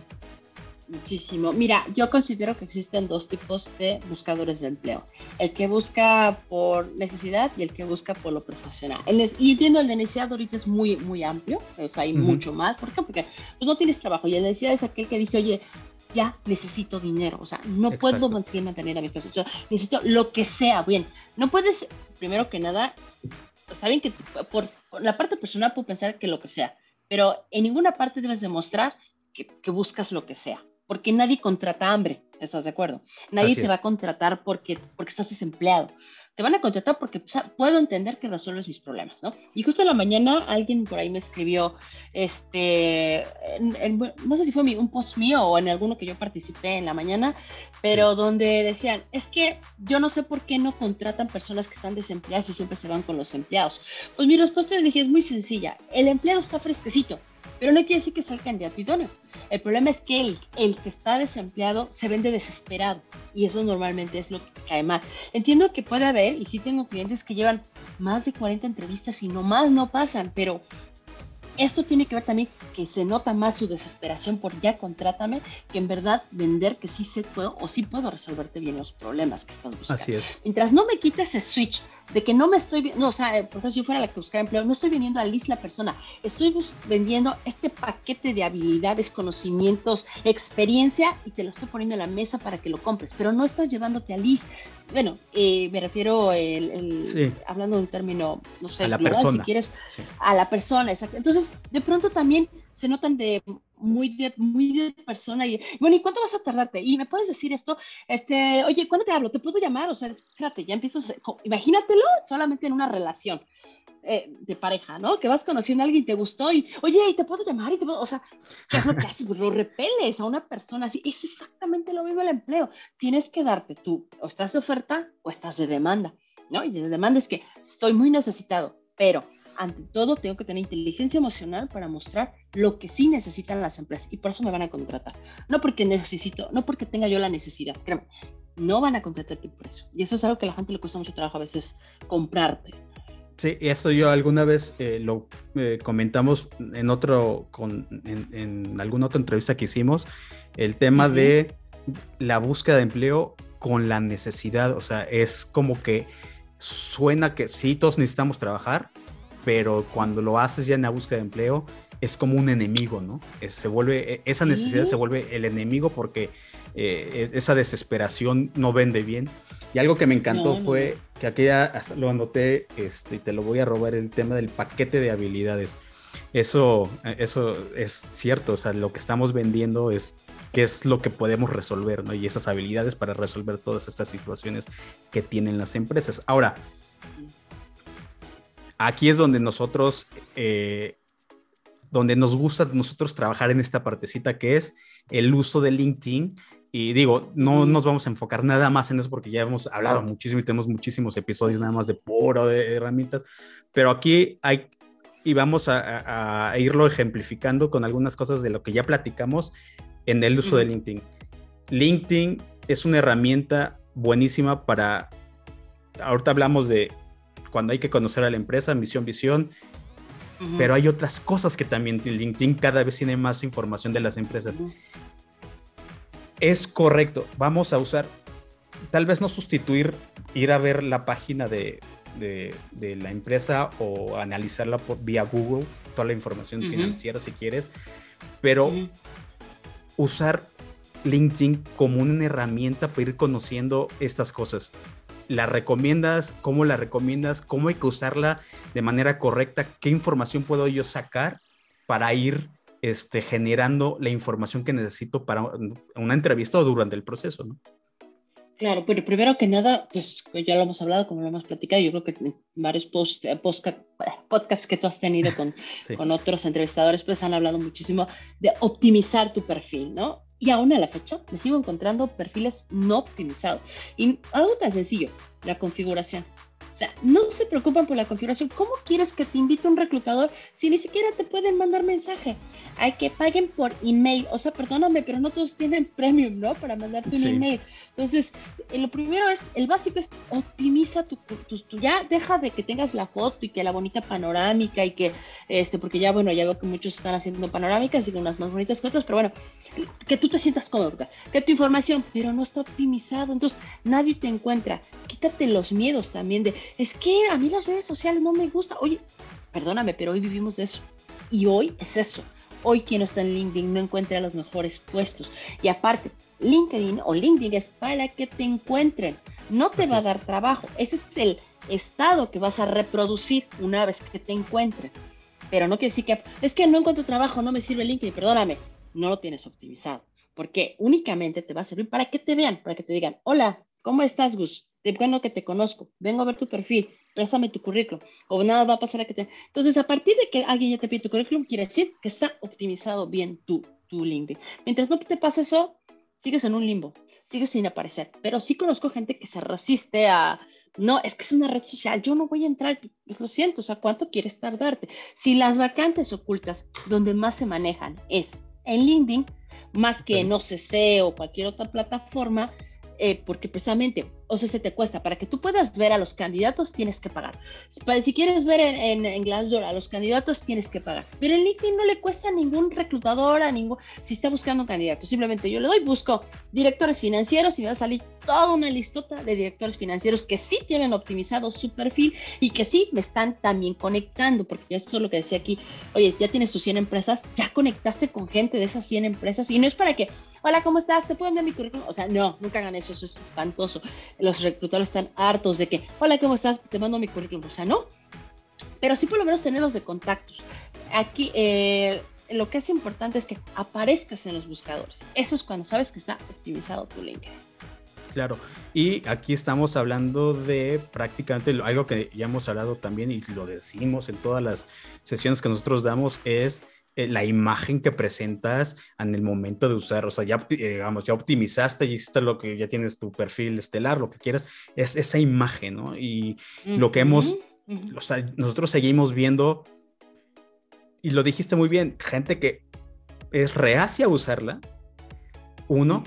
Muchísimo. Mira, yo considero que existen dos tipos de buscadores de empleo. El que busca por necesidad y el que busca por lo profesional. y entiendo, el de necesidad ahorita es muy, muy amplio, o sea, hay mucho más. ¿Por qué? Porque pues, no tienes trabajo y el de necesidad es aquel que dice, oye, ya necesito dinero, o sea, no puedo seguir manteniendo a mi profesor, necesito lo que sea, bien, no puedes, primero que nada, saben que por, la parte personal puedo pensar que lo que sea, pero en ninguna parte debes demostrar que buscas lo que sea porque nadie contrata hambre, ¿estás de acuerdo? Nadie te va a contratar porque, porque estás desempleado. Te van a contratar porque puedo entender que resuelves mis problemas, ¿no? Y justo en la mañana alguien por ahí me escribió, este, no sé si fue un post mío o en alguno que yo participé en la mañana, pero donde decían, es que yo no sé por qué no contratan personas que están desempleadas y siempre se van con los empleados. Pues mi respuesta le dije, es muy sencilla, el empleado está fresquecito, pero no quiere decir que sea el candidato idóneo. El problema es que el, el que está desempleado se vende desesperado y eso normalmente es lo que cae mal. Entiendo que puede haber, y sí tengo clientes que llevan más de 40 entrevistas y nomás no pasan, pero esto tiene que ver también que se nota más su desesperación por ya contrátame que en verdad vender que sí se puedo o sí puedo resolverte bien los problemas que estás buscando. Así es. Mientras no me quites ese switch de que no me estoy, no, o sea, por ejemplo, si fuera la que buscara empleo, no estoy vendiendo a Liz la persona, estoy vendiendo este paquete de habilidades, conocimientos, experiencia y te lo estoy poniendo en la mesa para que lo compres, pero no estás llevándote a Liz. Bueno, eh, me refiero, el, hablando de un término, no sé, a la persona. si quieres, a la persona, exacto. Entonces, de pronto también se notan de muy de, muy de persona y, bueno, ¿y cuánto vas a tardarte? Y me puedes decir esto, este, oye, ¿cuándo te hablo? ¿Te puedo llamar? O sea, espérate, ya empiezas, imagínatelo solamente en una relación. Eh, de pareja, ¿no? Que vas conociendo a alguien, te gustó y, oye, ¿y te puedo llamar? Y te puedo, o sea, ¿qué es lo que haces? Lo repeles a una persona así. Es exactamente lo mismo el empleo. Tienes que darte tú, o estás de oferta o estás de demanda, ¿no? Y de demanda es que estoy muy necesitado, pero ante todo tengo que tener inteligencia emocional para mostrar lo que sí necesitan las empresas y por eso me van a contratar. No porque necesito, no porque tenga yo la necesidad, créeme, no van a contratarte por eso. Y eso es algo que a la gente le cuesta mucho trabajo a veces comprarte. Sí, eso yo alguna vez eh, lo eh, comentamos en otro, con, en, alguna otra entrevista que hicimos, el tema de la búsqueda de empleo con la necesidad, o sea, es como que suena que sí, todos necesitamos trabajar, pero cuando lo haces ya en la búsqueda de empleo, es como un enemigo, ¿no? se vuelve, e, esa necesidad se vuelve el enemigo porque eh, e, esa desesperación no vende bien. Y algo que me encantó fue que aquí ya lo anoté este, y te lo voy a robar, el tema del paquete de habilidades. Eso, eso es cierto, o sea, lo que estamos vendiendo es qué es lo que podemos resolver, ¿no? Y esas habilidades para resolver todas estas situaciones que tienen las empresas. Ahora, aquí es donde nosotros, eh, donde nos gusta nosotros trabajar en esta partecita que es el uso de LinkedIn y digo, no nos vamos a enfocar nada más en eso porque ya hemos hablado muchísimo y tenemos muchísimos episodios nada más de puro de herramientas, pero aquí hay y vamos a, irlo ejemplificando con algunas cosas de lo que ya platicamos en el uso de LinkedIn. LinkedIn es una herramienta buenísima para, ahorita hablamos de cuando hay que conocer a la empresa, misión, visión, pero hay otras cosas que también LinkedIn cada vez tiene más información de las empresas. Es correcto, vamos a usar, tal vez no sustituir, ir a ver la página de, la empresa o analizarla por, vía Google, toda la información financiera si quieres, pero usar LinkedIn como una herramienta para ir conociendo estas cosas. ¿La recomiendas? ¿Cómo la recomiendas? ¿Cómo hay que usarla de manera correcta? ¿Qué información puedo yo sacar para ir este, generando la información que necesito para una entrevista o durante el proceso, ¿no? Claro, pero primero que nada, pues ya lo hemos hablado, como lo hemos platicado, yo creo que en varios post, eh, [laughs] podcasts que tú has tenido con, [laughs] con otros entrevistadores, pues han hablado muchísimo de optimizar tu perfil, ¿no? Y aún a la fecha me sigo encontrando perfiles no optimizados. Y algo tan sencillo, la configuración. O sea, no se preocupan por la configuración. ¿Cómo quieres que te invite un reclutador si ni siquiera te pueden mandar mensaje? Hay que paguen por email. O sea, perdóname, pero no todos tienen premium, ¿no? Para mandarte un email. Entonces, eh, lo primero es, el básico es optimiza tu, tu, ya deja de que tengas la foto y que la bonita panorámica y que, este, porque ya, bueno, ya veo que muchos están haciendo panorámicas y unas más bonitas que otras, pero bueno, que tú te sientas cómodo, que tu información, pero no está optimizado. Entonces, nadie te encuentra. Quítate los miedos también de, es que a mí las redes sociales no me gustan. Oye, perdóname, pero hoy vivimos de eso. Y hoy es eso. Hoy quien no está en LinkedIn no encuentra los mejores puestos. Y aparte, LinkedIn o LinkedIn es para que te encuentren. No te va a dar trabajo. Ese es el estado que vas a reproducir una vez que te encuentren. Pero no quiere decir que es que no encuentro trabajo, no me sirve LinkedIn. Perdóname, no lo tienes optimizado. Porque únicamente te va a servir para que te vean, para que te digan, hola, ¿cómo estás, Gus? De bueno que te conozco, vengo a ver tu perfil, préstame tu currículum, o nada va a pasar a que te... Entonces, a partir de que alguien ya te pide tu currículum, quiere decir que está optimizado bien tu, tu LinkedIn. Mientras no te pase eso, sigues en un limbo, sigues sin aparecer. Pero sí conozco gente que se resiste a, no, es que es una red social, yo no voy a entrar, pues lo siento, o sea, ¿cuánto quieres tardarte? Si las vacantes ocultas donde más se manejan es en LinkedIn, más que en OCC o cualquier otra plataforma, eh, porque precisamente, o sea, se te cuesta. Para que tú puedas ver a los candidatos, tienes que pagar. Si quieres ver en, Glassdoor a los candidatos, tienes que pagar. Pero en LinkedIn no le cuesta a ningún reclutador, a ningún, si está buscando un candidato. Simplemente yo le doy, busco directores financieros y me va a salir toda una listota de directores financieros que sí tienen optimizado su perfil y que sí me están también conectando, porque esto es lo que decía aquí. Oye, ya tienes tus 100 empresas, ya conectaste con gente de esas 100 empresas y no es para que hola, ¿cómo estás? ¿Te pueden dar mi currículum? O sea, no, nunca hagan eso, eso es espantoso. Los reclutadores están hartos de que, hola, ¿cómo estás? Te mando mi currículum. O sea, no. Pero sí por lo menos tenerlos de contactos. Aquí, eh, lo que es importante es que aparezcas en los buscadores. Eso es cuando sabes que está optimizado tu LinkedIn. Claro, y aquí estamos hablando de prácticamente algo que ya hemos hablado también y lo decimos en todas las sesiones que nosotros damos es eh, la imagen que presentas en el momento de usar, o sea, ya, eh, digamos, ya optimizaste, ya hiciste lo que ya tienes tu perfil estelar, lo que quieras, es esa imagen, ¿no? Y lo que hemos, o sea, nosotros seguimos viendo, y lo dijiste muy bien, gente que es reacia a usarla, uno,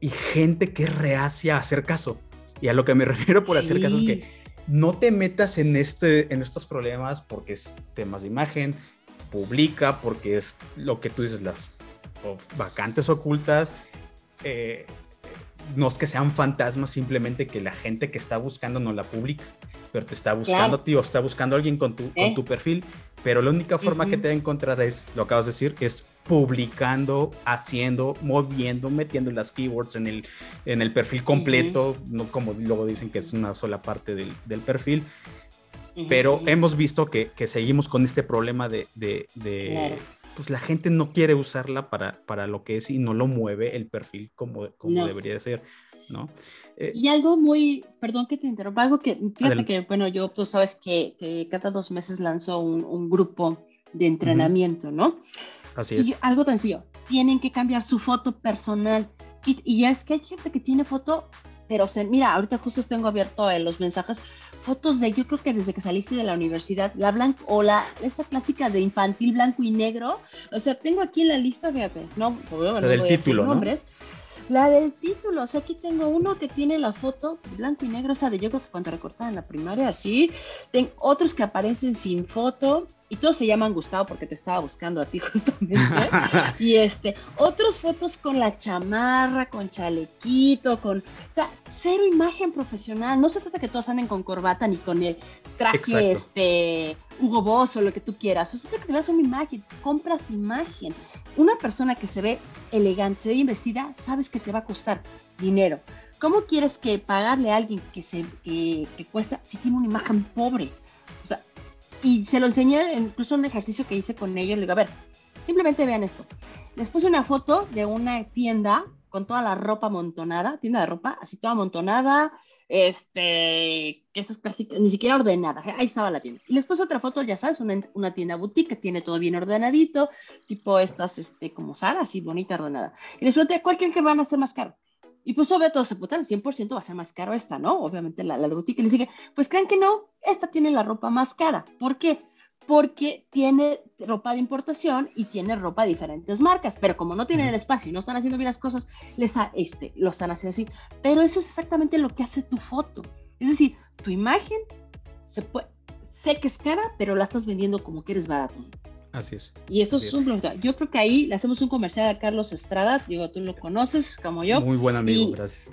y gente que es reacia a hacer caso. Y a lo que me [laughs] refiero por hacer caso es que no te metas en, este, en estos problemas porque es temas de imagen, publica porque es lo que tú dices, las vacantes ocultas. Eh, no es que sean fantasmas, simplemente que la gente que está buscando no la publica, pero te está buscando, tío, está buscando a alguien con tu, con tu perfil, pero la única forma que te va a encontrar es, lo acabas de decir, es publicando, haciendo, moviendo, metiendo las keywords en el, en el perfil completo, no como luego dicen que es una sola parte del, del perfil. Pero hemos visto que, que, seguimos con este problema de, de, pues la gente no quiere usarla para, para lo que es y no lo mueve el perfil como, como debería de ser. ¿no? Eh, y algo muy, perdón que te interrumpa, algo que, fíjate que, bueno, yo, tú sabes que, que cada dos meses lanzo un, un grupo de entrenamiento, ¿no? Así es. Y algo tan sencillo, tienen que cambiar su foto personal. Y, ya es que hay gente que tiene foto, pero se, mira, ahorita justo tengo abierto en los mensajes fotos de, yo creo que desde que saliste de la universidad, la blanca o la, esa clásica de infantil blanco y negro. O sea, tengo aquí en la lista, fíjate, no, la del título, nombres. La del título, o sea, aquí tengo uno que tiene la foto blanco y negro, o sea, de yo creo que cuando recortaban en la primaria, así. Tengo otros que aparecen sin foto y todos se llaman Gustavo porque te estaba buscando a ti [laughs] justamente. y este, otras fotos con la chamarra, con chalequito, con, o sea, cero imagen profesional. No se trata que todos anden con corbata ni con el traje este Hugo Boss o lo que tú quieras. O sea, que se veas una imagen, compras imagen. Una persona que se ve elegante, se ve investida, sabes que te va a costar dinero. ¿Cómo quieres que pagarle a alguien que se que, que cuesta si tiene una imagen pobre? Y se lo enseñé, incluso un ejercicio que hice con ellos. Le digo, a ver, simplemente vean esto. Les puse una foto de una tienda con toda la ropa amontonada, tienda de ropa, así toda amontonada, este, que eso es casi ni siquiera ordenada, ahí estaba la tienda. Y les puse otra foto, ya sabes, una, una tienda boutique que tiene todo bien ordenadito, tipo estas, este, como Sara, así bonita, ordenada. Y les pregunté, ¿cuál creen que van a ser más caro? Y pues obvio todos se putan, 100% va a ser más caro esta, ¿no? Obviamente la, la de boutique. Y les dije, pues creen que no, esta tiene la ropa más cara. ¿Por qué? Porque tiene ropa de importación y tiene ropa de diferentes marcas, pero como no tienen el espacio y no están haciendo bien las cosas, les ha, este, lo están haciendo así. Pero eso es exactamente lo que hace tu foto. Es decir, tu imagen se puede, sé que es cara, pero la estás vendiendo como que eres barato. Así es. Y esto es un Yo creo que ahí le hacemos un comercial a Carlos Estrada. Digo, tú lo conoces como yo. Muy buen amigo, gracias.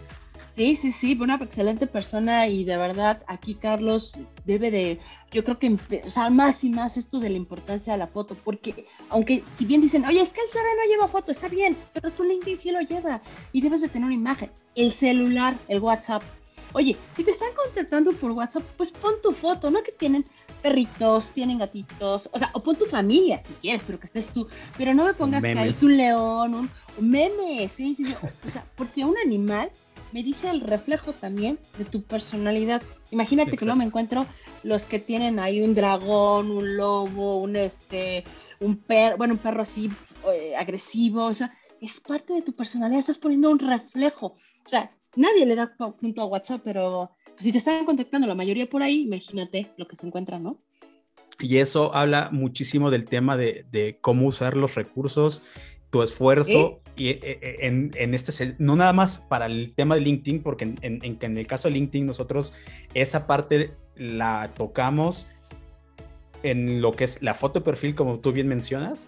Sí, sí, sí, una excelente persona y de verdad aquí Carlos debe de, yo creo que empezar más y más esto de la importancia de la foto, porque aunque si bien dicen, oye, es que el CV no lleva foto, está bien, pero tu LinkedIn sí lo lleva y debes de tener una imagen. El celular, el WhatsApp. Oye, si te están contactando por WhatsApp, pues pon tu foto, ¿no? Que tienen perritos, tienen gatitos, o sea, o pon tu familia si quieres, pero que estés tú, pero no me pongas que hay un león, un, meme, sí, sí, sí, o sea, porque un animal me dice el reflejo también de tu personalidad. Imagínate que no me encuentro los que tienen ahí un dragón, un lobo, un este, un perro, bueno, un perro así eh, agresivo, o sea, es parte de tu personalidad, estás poniendo un reflejo. O sea, nadie le da punto a WhatsApp, pero si te están contactando la mayoría por ahí, imagínate lo que se encuentra, ¿no? Y eso habla muchísimo del tema de, cómo usar los recursos, tu esfuerzo, y eh, eh, en, en, este, no nada más para el tema de LinkedIn, porque en, en, en, el caso de LinkedIn nosotros esa parte la tocamos en lo que es la foto de perfil, como tú bien mencionas,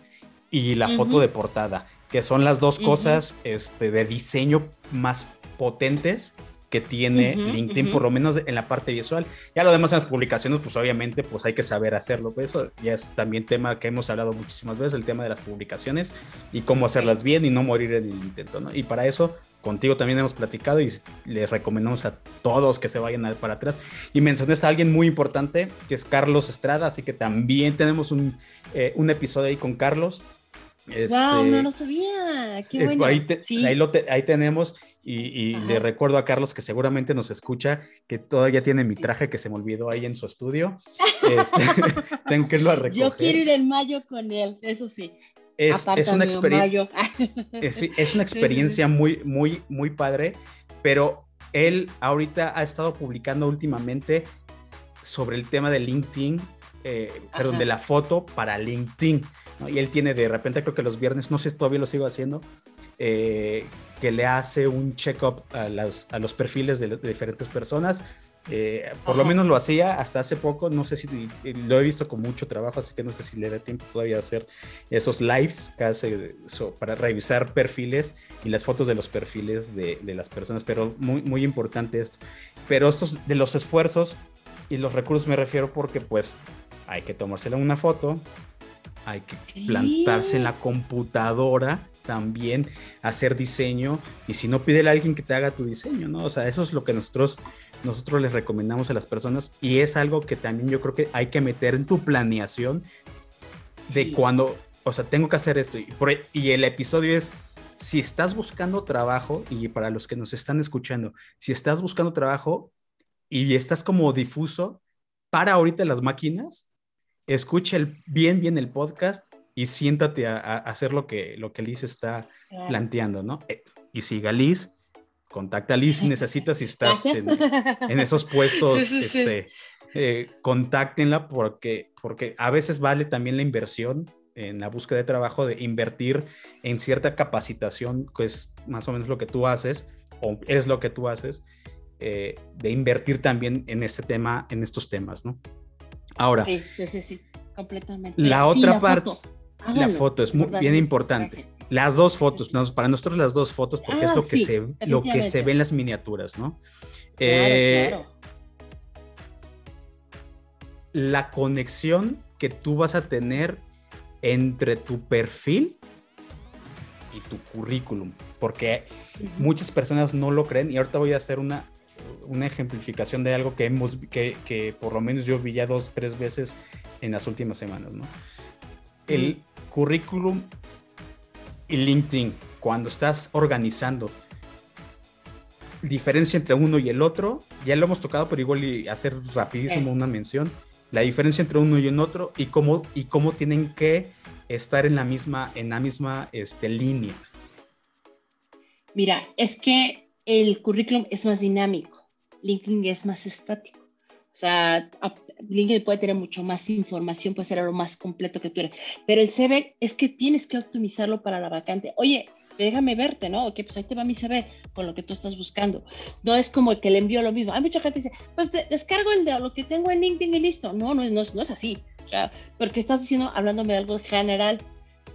y la foto de portada, que son las dos cosas este, de diseño más potentes que tiene LinkedIn, por lo menos en la parte visual. Ya lo demás en las publicaciones, pues obviamente pues hay que saber hacerlo. Pues, eso ya es también tema que hemos hablado muchísimas veces, el tema de las publicaciones y cómo hacerlas bien y no morir en el intento, ¿no? Y para eso contigo también hemos platicado y les recomendamos a todos que se vayan a para atrás. Y mencionaste a alguien muy importante, que es Carlos Estrada, así que también tenemos un, eh, un episodio ahí con Carlos Este, wow, no lo sabía. Qué bueno. ahí, tenemos, y, le recuerdo a Carlos que seguramente nos escucha, que todavía tiene mi traje que se me olvidó ahí en su estudio. Este, [laughs] tengo que irlo a recoger. Yo quiero ir en mayo con él, eso sí. Es, una, experiencia [laughs] es, una experiencia muy, muy, muy padre, pero él ahorita ha estado publicando últimamente sobre el tema de LinkedIn, eh, perdón, de la foto para LinkedIn. Y él tiene de repente, creo que los viernes, no sé, todavía lo sigo haciendo, eh, que le hace un check-up a, a, los perfiles de, diferentes personas. Eh, por lo menos lo hacía hasta hace poco, no sé si lo he visto con mucho trabajo, así que no sé si le da tiempo todavía hacer esos lives que hace para revisar perfiles y las fotos de los perfiles de, de, las personas, pero muy, muy importante esto. Pero estos de los esfuerzos y los recursos me refiero porque pues hay que tomársela una foto, hay que plantarse en la computadora también, hacer diseño, y si no, pídele a alguien que te haga tu diseño, ¿no? O sea, eso es lo que nosotros, nosotros les recomendamos a las personas, y es algo que también yo creo que hay que meter en tu planeación de cuando, o sea, tengo que hacer esto, y, e, y el episodio es, si estás buscando trabajo, y para los que nos están escuchando, si estás buscando trabajo y estás como difuso, para ahorita las máquinas escucha el, bien, bien el podcast y siéntate a, hacer lo que, lo que Liz está planteando, ¿no? Eh, y siga Liz, contacta a Liz si [laughs] necesitas, si estás en, esos puestos, este, eh, contáctenla porque, porque a veces vale también la inversión en la búsqueda de trabajo de invertir en cierta capacitación, que es más o menos lo que tú haces, o es lo que tú haces, eh, de invertir también en este tema, en estos temas, ¿no? Ahora, sí, sí, sí, completamente. La otra parte, la foto es muy bien importante. Las dos fotos, para nosotros las dos fotos, porque es ah, lo que, se, lo que se ve en las miniaturas, ¿no? Eh, la conexión que tú vas a tener entre tu perfil y tu currículum, porque muchas personas no lo creen y ahorita voy a hacer una, una ejemplificación de algo que hemos que, que, por lo menos yo vi ya dos, tres veces en las últimas semanas, ¿no? El currículum y LinkedIn, cuando estás organizando diferencia entre uno y el otro, ya lo hemos tocado, pero igual y hacer rapidísimo una mención, la diferencia entre uno y el otro y cómo, y cómo tienen que estar en la misma, en la misma este, línea. Mira, es que el currículum es más dinámico. LinkedIn es más estático. O sea, LinkedIn puede tener mucho más información, puede ser algo más completo que tú eres. Pero el CV es que tienes que optimizarlo para la vacante. Oye, déjame verte, ¿no? Ok, pues ahí te va mi CV con lo que tú estás buscando. No es como el que le envío lo mismo. Hay mucha gente que dice, pues descargo el de lo que tengo en LinkedIn y listo. No, no es, no es, no es así. O sea, porque estás diciendo, hablándome de algo general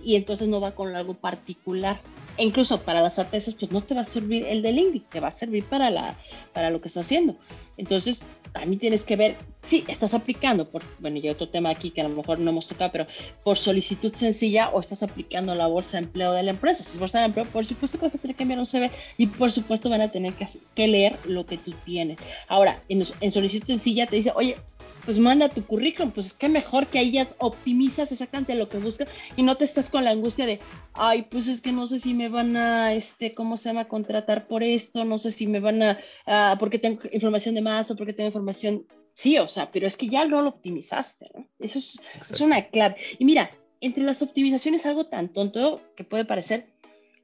y entonces no va con algo particular. E incluso para las ATS, pues no te va a servir el de LinkedIn, te va a servir para, la, para lo que estás haciendo. Entonces, también tienes que ver, si estás aplicando, por, bueno, y otro tema aquí que a lo mejor no hemos tocado, pero por solicitud sencilla o estás aplicando la bolsa de empleo de la empresa. Si es bolsa de empleo, por supuesto que vas a tener que enviar un CV y por supuesto van a tener que, que leer lo que tú tienes. Ahora, en, en solicitud sencilla te dice, oye, pues manda tu currículum, pues qué mejor que ahí ya optimizas exactamente lo que buscas y no te estás con la angustia de, ay, pues es que no sé si me van a, este, ¿cómo se llama?, contratar por esto, no sé si me van a, porque tengo información de más o porque tengo información, sí, o sea, pero es que ya no lo optimizaste, ¿no? Eso es, es una clave. Y mira, entre las optimizaciones algo tan tonto que puede parecer,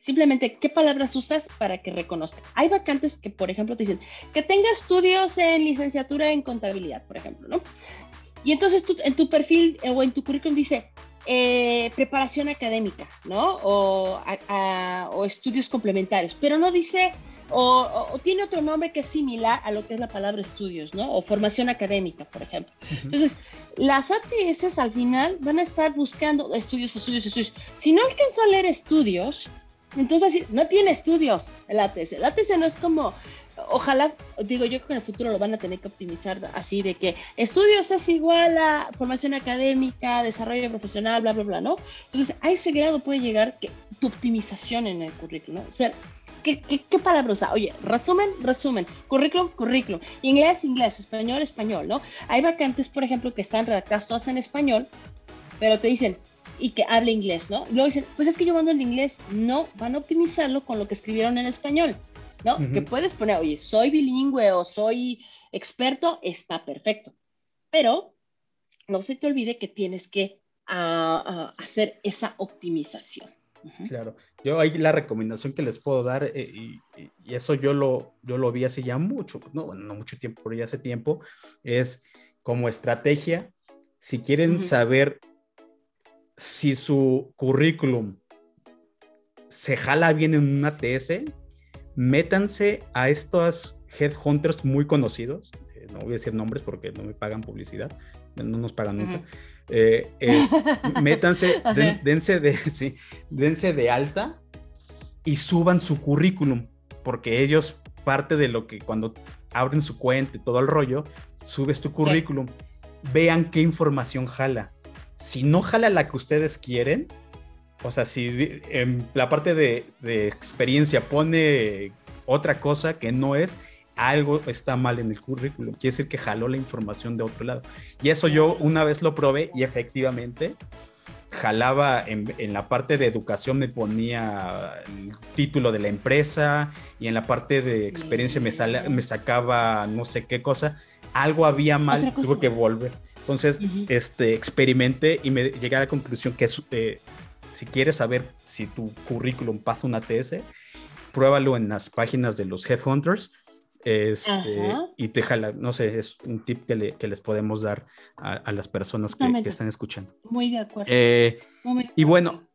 Simplemente, ¿qué palabras usas para que reconozca? Hay vacantes que, por ejemplo, te dicen que tenga estudios en licenciatura en contabilidad, por ejemplo, ¿no? Y entonces tú, en tu perfil eh, o en tu currículum dice eh, preparación académica, ¿no? O, o, estudios complementarios, pero no dice, o, tiene otro nombre que es similar a lo que es la palabra estudios, ¿no? O formación académica, por ejemplo. Entonces, las ATS al final van a estar buscando estudios, estudios, estudios. Si no alcanzó a leer estudios, entonces, no tiene estudios el ATS. El ATS no es como, ojalá, digo yo que en el futuro lo van a tener que optimizar así de que estudios es igual a formación académica, desarrollo profesional, bla, bla, bla, ¿no? Entonces, a ese grado puede llegar que tu optimización en el currículum, ¿no? O sea, ¿qué, qué, qué? Oye, resumen, resumen, currículum, currículum, inglés, inglés, español, español, ¿no? Hay vacantes, por ejemplo, que están redactadas todas en español, pero te dicen y que hable inglés, ¿no? luego dicen, pues es que yo mando el inglés. No, van a optimizarlo con lo que escribieron en español, ¿no? Que puedes poner, oye, soy bilingüe o soy experto, está perfecto. Pero no se te olvide que tienes que ah, ah, hacer esa optimización. Claro, yo ahí la recomendación que les puedo dar, eh, y, eso yo lo, yo lo vi hace ya mucho, no, no mucho tiempo, pero ya hace tiempo, es como estrategia, si quieren saber si su currículum se jala bien en una TS, métanse a estos headhunters muy conocidos, eh, no voy a decir nombres porque no me pagan publicidad, no nos pagan nunca, eh, es, [laughs] métanse, dense, de, [laughs] sí, dense de alta y suban su currículum, porque ellos, parte de lo que cuando abren su cuenta y todo el rollo, subes tu currículum, vean qué información jala. Si no jala la que ustedes quieren, o sea, si en la parte de, de experiencia pone otra cosa que no es, algo está mal en el currículum. Quiere decir que jaló la información de otro lado. Y eso yo una vez lo probé y efectivamente jalaba en, la parte de educación me ponía el título de la empresa y en la parte de experiencia me, me sacaba no sé qué cosa. Algo había mal, tuve que volver. Entonces, este, experimenté y me llegué a la conclusión que eh, si quieres saber si tu currículum pasa una TS, pruébalo en las páginas de los headhunters este, y te jala, no sé, es un tip que, les podemos dar a, las personas que, están escuchando. Muy de acuerdo. Eh, y bueno,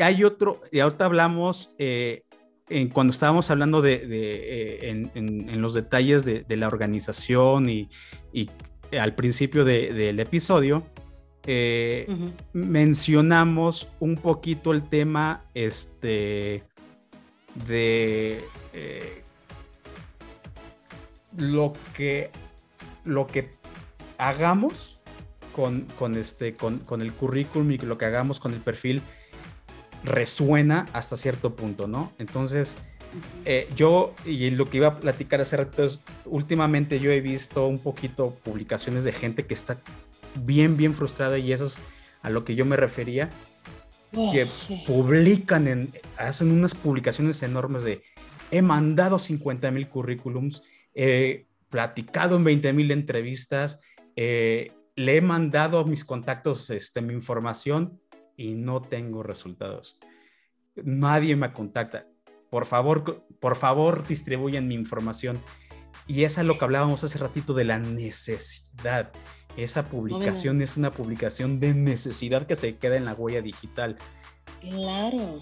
hay otro, y ahorita hablamos, eh, en, cuando estábamos hablando de, eh, en, los detalles de, la organización y, al principio del episodio, mencionamos un poquito el tema este, de lo que, lo que hagamos con, este, con, el currículum y lo que hagamos con el perfil resuena hasta cierto punto, ¿no? Entonces, eh, yo, y lo que iba a platicar hace rato es, últimamente yo he visto un poquito publicaciones de gente que está bien, bien frustrada y eso es a lo que yo me refería, oh, que publican, en, hacen unas publicaciones enormes de, he mandado 50 mil currículums he platicado en 20 mil entrevistas, eh, le he mandado a mis contactos este, mi información y no tengo resultados. Nadie me contacta. Por favor, por favor, distribuyan mi información. Y es a lo que hablábamos hace ratito de la necesidad. Esa publicación es una publicación de necesidad que se queda en la huella digital. Claro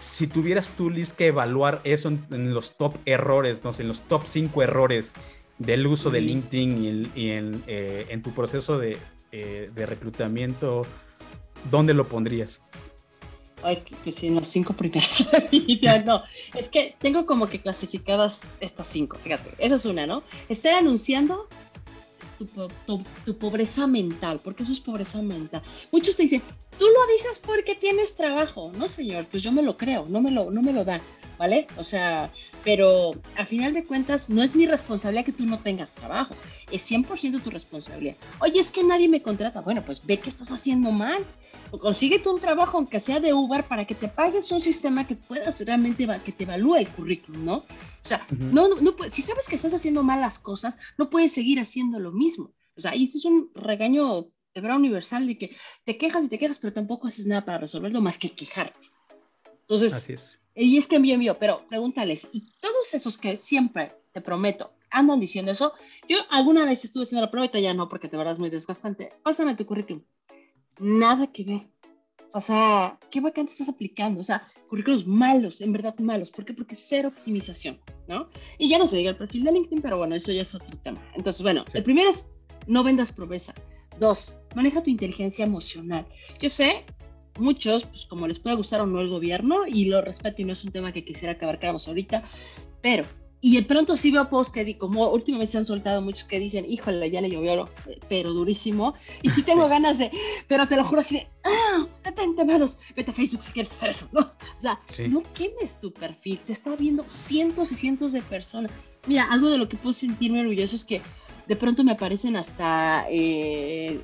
si tuvieras tú, Liz, que evaluar eso en, los top errores, no sé, en los top 5 errores del uso de LinkedIn y, eh, en, tu proceso eh, de, reclutamiento, ¿dónde lo pondrías? Ay, pues en las cinco primeras. no, es que tengo como que clasificadas estas cinco. Fíjate, esa es una, ¿no? Estar anunciando tu, pobreza mental, porque eso es pobreza mental. Muchos te dicen, tú lo dices porque tienes trabajo. No, señor, pues yo me lo creo, no me lo, no me lo dan, ¿vale? O sea, pero a final de cuentas no es mi responsabilidad que tú no tengas trabajo, es 100% tu responsabilidad. Oye, es que nadie me contrata. Bueno, pues ve que estás haciendo mal. Consíguete un trabajo, aunque sea de Uber, para que te pagues un sistema que puedas realmente, que te evalúe el currículum, ¿no? O sea, no, no, no, si sabes que estás haciendo mal las cosas, no puedes seguir haciendo lo mismo. O sea, y eso es un regaño de verdad universal de que te quejas y te quejas, pero tampoco haces nada para resolverlo más que quejarte. Entonces, Así es. y es que envío, envío, pero pregúntales, y todos esos que siempre, te prometo, andan diciendo eso, yo alguna vez estuve haciendo la prueba y ya no, porque te verás muy desgastante, pásame tu currículum. Nada que ver. O sea, ¿qué vacante estás aplicando? O sea, currículos malos, en verdad malos. ¿Por qué? Porque cero optimización, ¿no? Y ya no se diga el perfil de LinkedIn, pero bueno, eso ya es otro tema. Entonces, bueno, el primero es no vendas pobreza. Dos, maneja tu inteligencia emocional. Yo sé, muchos, pues como les puede gustar o no el gobierno, y lo respeto y no es un tema que quisiera que abarcáramos ahorita, pero y de pronto sí veo posts que, como últimamente se han soltado muchos que dicen, híjole, ya le llovió, pero durísimo. Y sí [laughs] tengo ganas de, pero te lo juro así de, ah, detente manos, vete a Facebook si quieres hacer eso, ¿no? O sea, no quemes tu perfil, te está viendo cientos y cientos de personas. Mira, algo de lo que puedo sentirme orgulloso es que de pronto me aparecen hasta eh,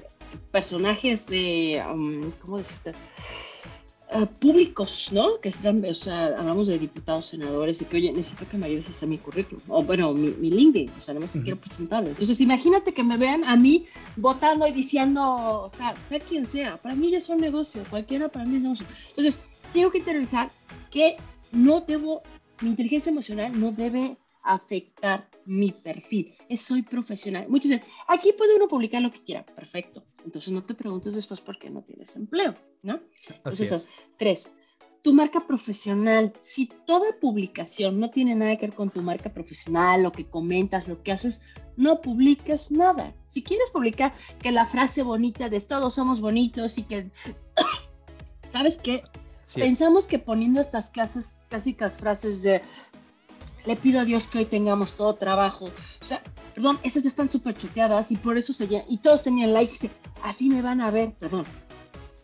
personajes de, um, ¿cómo decirte? Uh, públicos, ¿no? Que están, o sea, hablamos de diputados, senadores y que, oye, necesito que me ayudes a hacer mi currículum, o bueno, mi, mi LinkedIn, o sea, no me quiero presentarlo. Entonces, imagínate que me vean a mí votando y diciendo, o sea, sea quien sea, para mí ya es un negocio, cualquiera para mí es negocio. Entonces, tengo que interiorizar que no debo, mi inteligencia emocional no debe afectar mi perfil. Es, soy profesional. Muchos dicen, aquí puede uno publicar lo que quiera. Perfecto. Entonces no te preguntes después por qué no tienes empleo, ¿no? Entonces, tres, tu marca profesional. Si toda publicación no tiene nada que ver con tu marca profesional, lo que comentas, lo que haces, no publiques nada. Si quieres publicar que la frase bonita de todos somos bonitos y que, [coughs] ¿sabes qué? Pensamos que poniendo estas clases, clásicas frases de le pido a Dios que hoy tengamos todo trabajo. O sea, perdón, esas ya están súper choteadas y por eso se y todos tenían likes. Así me van a ver, perdón.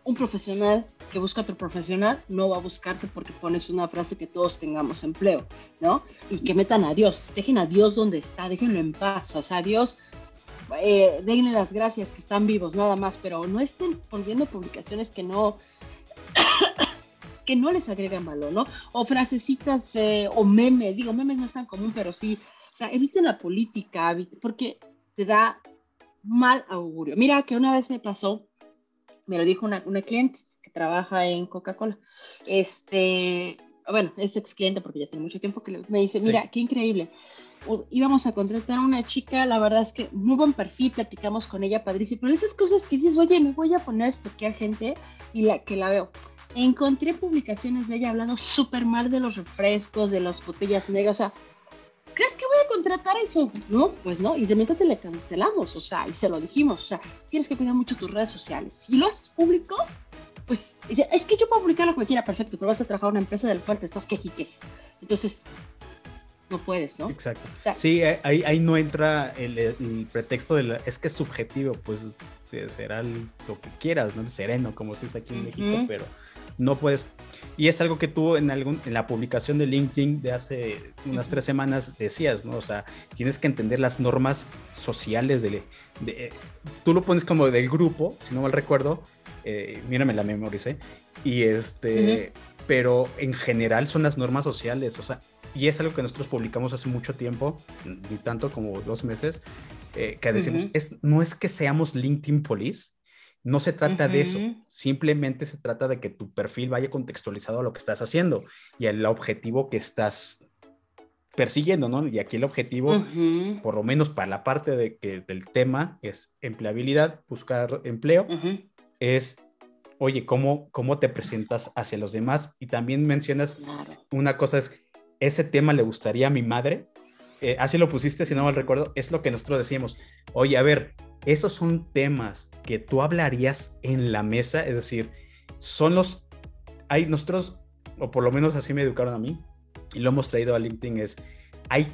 Un profesional que busca otro profesional no va a buscarte porque pones una frase que todos tengamos empleo, ¿no? Y que metan a Dios. Dejen a Dios donde está, déjenlo en paz. O sea, Dios, eh, denle las gracias que están vivos, nada más, pero no estén poniendo publicaciones que no que no les agregan valor, ¿no? O frasecitas eh, o memes, digo, memes no es tan común, pero sí, o sea, eviten la política, porque te da mal augurio. Mira que una vez me pasó, me lo dijo una, una cliente que trabaja en Coca-Cola, este, bueno, es ex cliente porque ya tiene mucho tiempo que me dice, mira, qué increíble. íbamos a contratar a una chica, la verdad es que muy buen perfil, platicamos con ella, padrísimo, pero esas cosas que dices, oye, me voy a poner a estoquear gente y la que la veo encontré publicaciones de ella hablando súper mal de los refrescos, de las botellas negras, o sea, ¿crees que voy a contratar eso? No, pues no, y de repente le cancelamos, o sea, y se lo dijimos, o sea, tienes que cuidar mucho tus redes sociales. Si lo haces público, pues es que yo puedo publicar lo que quiera, perfecto, pero vas a trabajar en una empresa del cual te estás quejique. Entonces, no puedes, ¿no? Exacto. sí, ahí, ahí no entra el, pretexto de es que es subjetivo, pues será lo que quieras, ¿no? El sereno, como se dice aquí en México, pero no puedes. Y es algo que tú en, algún, en la publicación de LinkedIn de hace unas tres semanas decías, ¿no? O sea, tienes que entender las normas sociales de, de tú lo pones como del grupo, si no mal recuerdo, eh, mírame la memoricé, y este, pero en general son las normas sociales, o sea, y es algo que nosotros publicamos hace mucho tiempo, ni tanto como dos meses, eh, que decimos, es, no es que seamos LinkedIn Police, no se trata de eso, simplemente se trata de que tu perfil vaya contextualizado a lo que estás haciendo y al objetivo que estás persiguiendo, ¿no? Y aquí el objetivo, por lo menos para la parte de que, del tema, es empleabilidad, buscar empleo, es, oye, ¿cómo, ¿cómo te presentas hacia los demás? Y también mencionas una cosa, es, ese tema le gustaría a mi madre, eh, así lo pusiste, si no mal recuerdo, es lo que nosotros decíamos, oye, a ver, esos son temas que tú hablarías en la mesa, es decir, son los, hay nosotros, o por lo menos así me educaron a mí, y lo hemos traído a LinkedIn, es, hay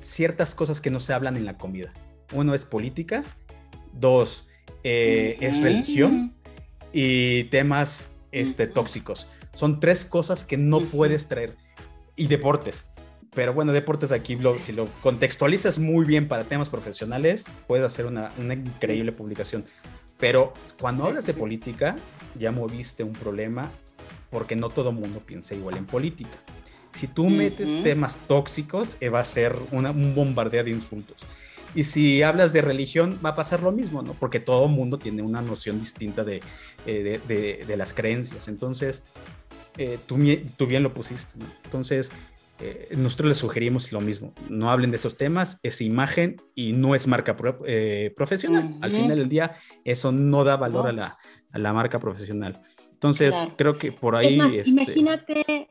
ciertas cosas que no se hablan en la comida. Uno es política, dos eh, es religión y temas este, tóxicos. Son tres cosas que no puedes traer. Y deportes. Pero bueno, deportes aquí, si lo contextualizas muy bien para temas profesionales, puedes hacer una, increíble publicación. Pero cuando hablas de política, ya moviste un problema porque no todo mundo piensa igual en política. Si tú metes temas tóxicos, eh, va a ser un bombardeo de insultos. Y si hablas de religión, va a pasar lo mismo, ¿no? Porque todo mundo tiene una noción distinta de, eh, de, las creencias. Entonces, eh, tú, tú, bien lo pusiste, ¿no? Entonces, eh, nosotros les sugerimos lo mismo, no hablen de esos temas, es imagen y no es marca eh, profesional. Al final del día, eso no da valor a, la, a, la, marca profesional. Entonces, creo que por ahí... Este imagínate,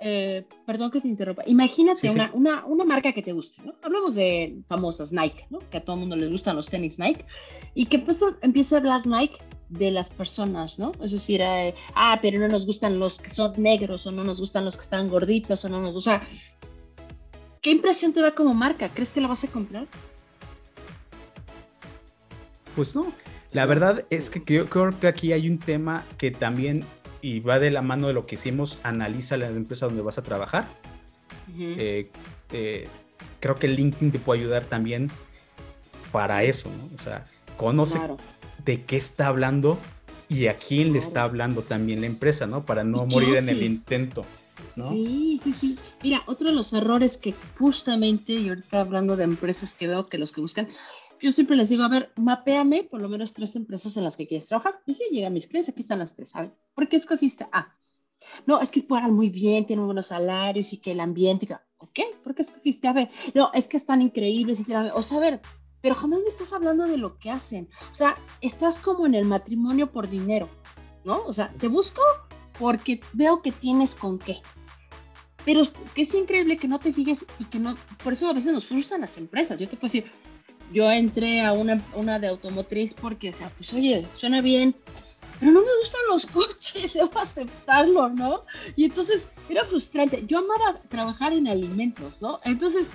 eh, perdón que te interrumpa, imagínate una, Una, una, marca que te guste, ¿no? Hablamos de famosas Nike, ¿no? Que a todo el mundo les gustan los tenis Nike, y que pues empieza a hablar Nike de las personas, ¿no? Es decir, eh, ah, pero no nos gustan los que son negros, o no nos gustan los que están gorditos, o no nos... O sea, ¿qué impresión te da como marca? ¿Crees que la vas a comprar? Pues no. La verdad es que yo creo que aquí hay un tema que también, y va de la mano de lo que hicimos, analiza la empresa donde vas a trabajar. Eh, eh, creo que LinkedIn te puede ayudar también para eso, ¿no? O sea, conoce, de qué está hablando y a quién le está hablando también la empresa, ¿no? Para no morir en el intento. ¿no? Sí, sí, sí. Mira, otro de los errores que justamente, y ahorita hablando de empresas que veo que los que buscan, yo siempre les digo, a ver, mapéame por lo menos tres empresas en las que quieres trabajar. Y si llegan mis clientes, aquí están las tres, ¿sabes? ¿Por qué escogiste A? No, es que pagan muy bien, tienen buenos salarios y que el ambiente, ¿ok? ¿Por qué escogiste A, B? No, es que están increíbles y o sea, a ver, pero jamás me estás hablando de lo que hacen. O sea, estás como en el matrimonio por dinero, ¿no? O sea, te busco porque veo que tienes con qué. Pero que es increíble que no te fijes y que no, por eso a veces nos frustran las empresas. Yo te puedo decir, yo entré a una, una de automotriz porque, o sea, pues oye, suena bien, pero no me gustan los coches, [laughs] debo aceptarlo, ¿no? Y entonces era frustrante. Yo amaba trabajar en alimentos, ¿no? Entonces,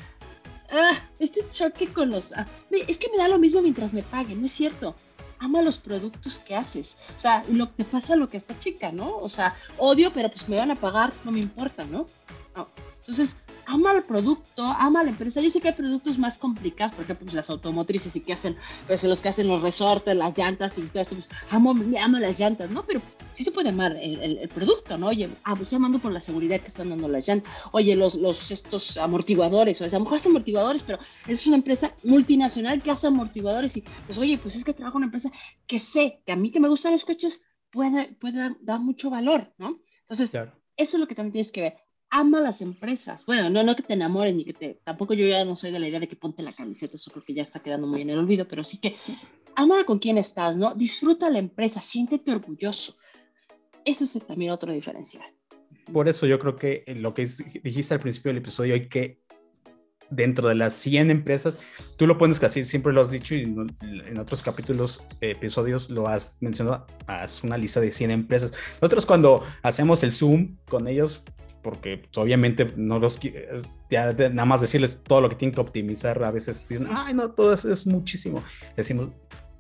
ah, este choque con los... Ah, es que me da lo mismo mientras me paguen, no es cierto. Ama los productos que haces. O sea, lo que pasa lo que esta chica, ¿no? O sea, odio, pero pues me van a pagar, no me importa, ¿no? no. Entonces, ama el producto, ama la empresa. Yo sé que hay productos más complicados, por ejemplo, pues, las automotrices y que hacen, pues los que hacen los resortes, las llantas y todo eso, pues amo, amo las llantas, ¿no? Pero sí se puede amar el, producto, ¿no? Oye, ah, pues amando por la seguridad que están dando las llantas. Oye, los, los estos amortiguadores, o sea, a lo mejor hacen amortiguadores, pero es una empresa multinacional que hace amortiguadores y pues oye, pues es que trabajo en una empresa que sé que a mí que me gustan los coches puede, puede dar mucho valor, ¿no? Entonces, eso es lo que también tienes que ver ama las empresas. Bueno, no, no que te enamores ni que te. Tampoco yo ya no soy de la idea de que ponte la camiseta, eso creo que ya está quedando muy en el olvido, pero sí que ama con quién estás, ¿no? Disfruta la empresa, siéntete orgulloso. Ese es también otro diferencial. Por eso yo creo que lo que dijiste al principio del episodio, hay que dentro de las 100 empresas, tú lo pones casi, siempre lo has dicho y en otros capítulos, episodios lo has mencionado, haz una lista de 100 empresas. Nosotros cuando hacemos el Zoom con ellos, porque pues, obviamente no los ya nada más decirles todo lo que tienen que optimizar, a veces dicen, ay, no, todo eso es muchísimo. Decimos,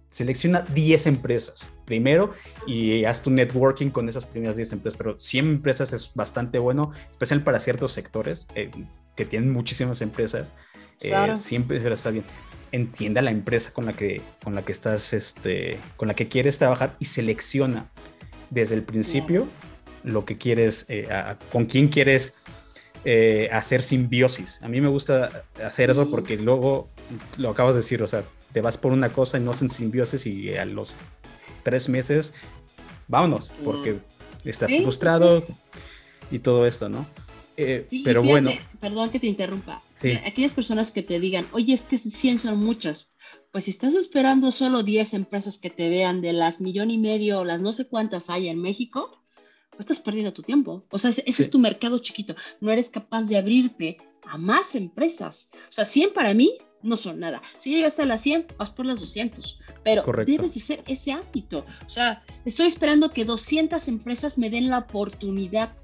selecciona 10 empresas primero y haz tu networking con esas primeras 10 empresas, pero 100 empresas es bastante bueno, especial para ciertos sectores eh, que tienen muchísimas empresas, eh, siempre está bien. Entienda la empresa con la que, con la que estás, este, con la que quieres trabajar y selecciona desde el principio lo que quieres, eh, con quién quieres eh, hacer simbiosis. A mí me gusta hacer eso porque luego lo acabas de decir, o sea, te vas por una cosa y no hacen simbiosis y a los tres meses, vámonos, porque estás frustrado y todo esto, ¿no? Eh, pero bueno. Perdón que te interrumpa. Aquellas personas que te digan, oye, es que 100 son muchas. Pues si estás esperando solo 10 empresas que te vean de las millón y medio o las no sé cuántas hay en México, estás perdiendo tu tiempo. O sea, ese, es tu mercado chiquito. No eres capaz de abrirte a más empresas. O sea, 100 para mí no son nada. Si llegas a las 100, vas por las 200. Pero debes de ser ese ámbito. O sea, estoy esperando que 200 empresas me den la oportunidad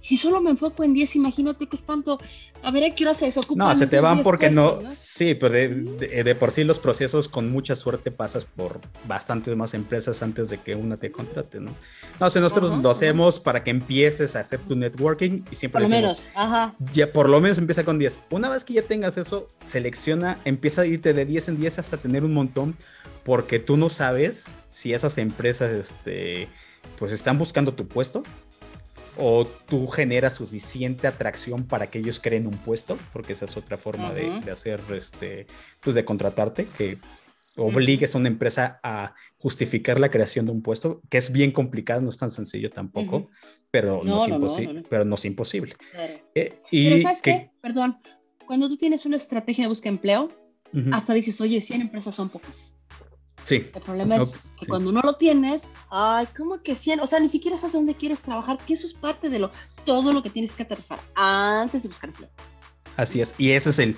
si solo me enfoco en 10, imagínate qué espanto. A ver, ¿a qué hora se desocupan? No, se te van porque no, sí, pero de, por sí los procesos con mucha suerte pasas por bastantes más empresas antes de que una te contrate, ¿no? No, si nosotros lo hacemos para que empieces a hacer tu networking y siempre Por lo menos, ajá. Ya por lo menos empieza con 10. Una vez que ya tengas eso, selecciona, empieza a irte de 10 en 10 hasta tener un montón porque tú no sabes si esas empresas, este, pues están buscando tu puesto o tú generas suficiente atracción para que ellos creen un puesto, porque esa es otra forma de, hacer, este, pues de contratarte, que obligues a una empresa a justificar la creación de un puesto, que es bien complicado, no es tan sencillo tampoco, pero, no, es imposible, pero no es imposible. Eh, y pero ¿sabes qué? Perdón, cuando tú tienes una estrategia de búsqueda de empleo, hasta dices, oye, 100 empresas son pocas. Sí. El problema es que cuando no lo tienes, ay, ¿cómo que 100? O sea, ni siquiera sabes dónde quieres trabajar, que eso es parte de lo, todo lo que tienes que aterrizar antes de buscar empleo. Así es, y ese es el,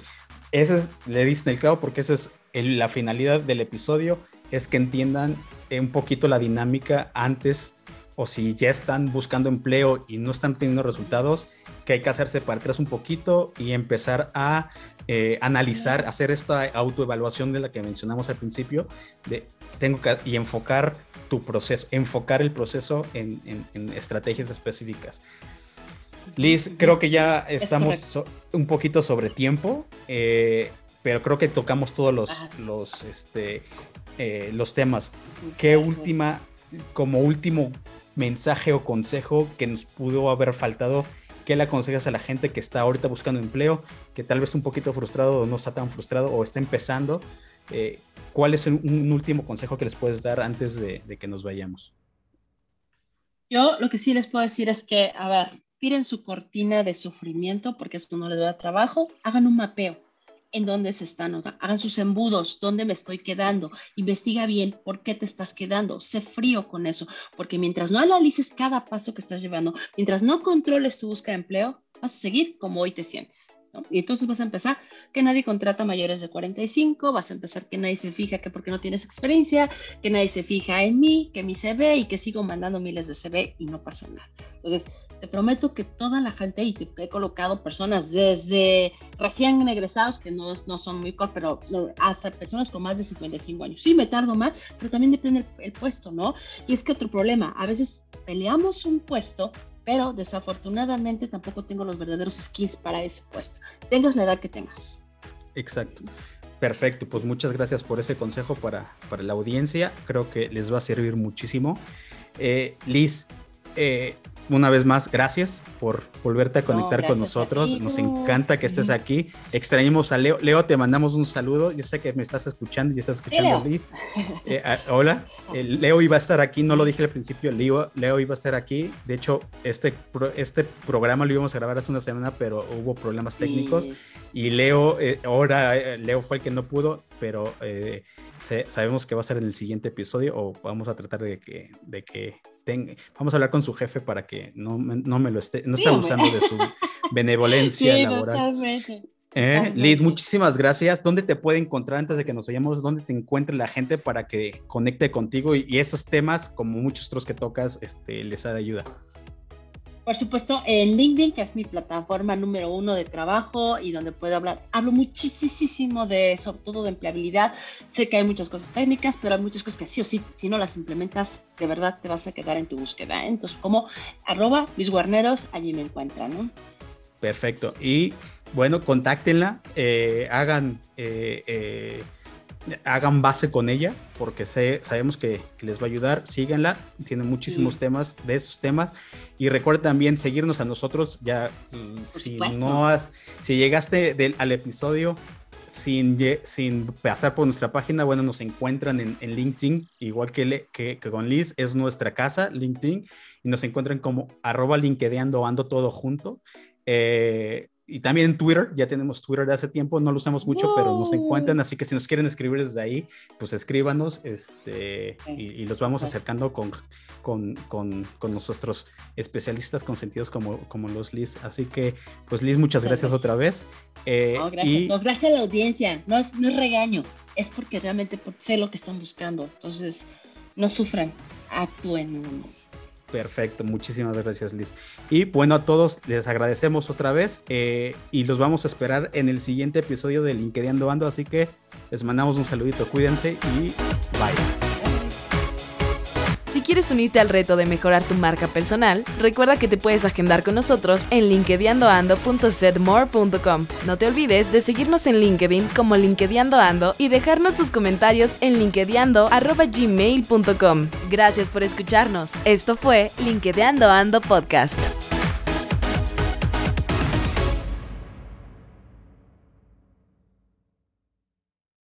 ese es, le diste el clavo porque esa es la finalidad del episodio, es que entiendan un poquito la dinámica antes o si ya están buscando empleo y no están teniendo resultados, que hay que hacerse para atrás un poquito y empezar a eh, analizar, hacer esta autoevaluación de la que mencionamos al principio, de tengo que y enfocar tu proceso, enfocar el proceso en, estrategias específicas. Liz, creo que ya estamos un poquito sobre tiempo, eh, pero creo que tocamos todos los, los este, eh, los temas. ¿Qué última, como último mensaje o consejo que nos pudo haber faltado? ¿Qué le aconsejas a la gente que está ahorita buscando empleo, que tal vez un poquito frustrado o no está tan frustrado o está empezando? Eh, ¿Cuál es un, último consejo que les puedes dar antes de, de que nos vayamos? Yo lo que sí les puedo decir es que, a ver, tiren su cortina de sufrimiento porque esto no les da trabajo, hagan un mapeo en dónde se están, hagan sus embudos, dónde me estoy quedando, investiga bien por qué te estás quedando, sé frío con eso, porque mientras no analices cada paso que estás llevando, mientras no controles tu búsqueda de empleo, vas a seguir como hoy te sientes. Y entonces vas a empezar que nadie contrata mayores de 45, vas a empezar que nadie se fija que porque no tienes experiencia, que nadie se fija en mí, que mi CV y que sigo mandando miles de CV y no pasa nada. Entonces, te prometo que toda la gente, y te he colocado personas desde recién egresados, que no, no son muy cortos, pero hasta personas con más de 55 años. Sí, me tardo más, pero también depende el, puesto, ¿no? Y es que otro problema, a veces peleamos un puesto pero desafortunadamente tampoco tengo los verdaderos skills para ese puesto. Tengas la edad que tengas. Exacto. Perfecto, pues muchas gracias por ese consejo para, para la audiencia. Creo que les va a servir muchísimo. Eh, Liz, eh, una vez más, gracias por volverte a conectar con nosotros. Nos encanta que estés aquí. Extrañamos a Leo. Leo, te mandamos un saludo. Yo sé que me estás escuchando y estás escuchando, Liz. [laughs] Eh, ah, hola. Leo iba a estar aquí, no lo dije al principio. Leo, Leo iba a estar aquí. De hecho, este, este programa lo íbamos a grabar hace una semana, pero hubo problemas técnicos. Y Leo, eh, ahora eh, Leo fue el que no pudo, pero sabemos que va a ser en el siguiente episodio o vamos a tratar de que, de que vamos a hablar con su jefe para que no, no me lo esté, no esté abusando de su [laughs] benevolencia laboral. Eh, Liz, muchísimas gracias. ¿Dónde te puede encontrar antes de que nos vayamos? ¿Dónde te encuentre la gente para que conecte contigo y, esos temas, como muchos otros que tocas, este, les ha de ayuda? Por supuesto, en LinkedIn, que es mi plataforma número uno de trabajo y donde puedo hablar, hablo muchísimo de, sobre todo de empleabilidad. Sé que hay muchas cosas técnicas, pero hay muchas cosas que sí o sí, si no las implementas, de verdad te vas a quedar en tu búsqueda. ¿eh? Entonces, como arroba Luis Guarneros, allí me encuentran, ¿no? Perfecto. Y bueno, contáctenla, eh, hagan... Eh, hagan base con ella, porque sabemos que, les va a ayudar. Síganla, tiene muchísimos temas de esos temas. Y recuerda también seguirnos a nosotros. Ya, si no has, si llegaste al episodio sin, sin pasar por nuestra página, bueno, nos encuentran en, LinkedIn, igual que, que, con Liz, es nuestra casa, LinkedIn, y nos encuentran como arroba linkedeando, ando todo junto. Eh, y también en Twitter, ya tenemos Twitter de hace tiempo, no lo usamos mucho, pero nos encuentran, así que si nos quieren escribir desde ahí, pues escríbanos este, y, los vamos acercando con, con, con, con, nuestros especialistas consentidos como, como los Liz. Así que, pues Liz, muchas gracias otra vez. Eh, no, gracias. Y... gracias a la audiencia, no es, no es regaño, es porque realmente sé lo que están buscando, entonces no sufran, actúen nada más. Perfecto, muchísimas gracias Liz. Y bueno, a todos les agradecemos otra vez eh, y los vamos a esperar en el siguiente episodio de LinkedIn Ando, así que les mandamos un saludito, cuídense y bye. Quieres unirte al reto de mejorar tu marca personal, recuerda que te puedes agendar con nosotros en linkedinando.setmore.com. No te olvides de seguirnos en LinkedIn como linkedinando y dejarnos tus comentarios en linkedinando.gmail.com. Gracias por escucharnos. Esto fue LinkedInando Ando Podcast.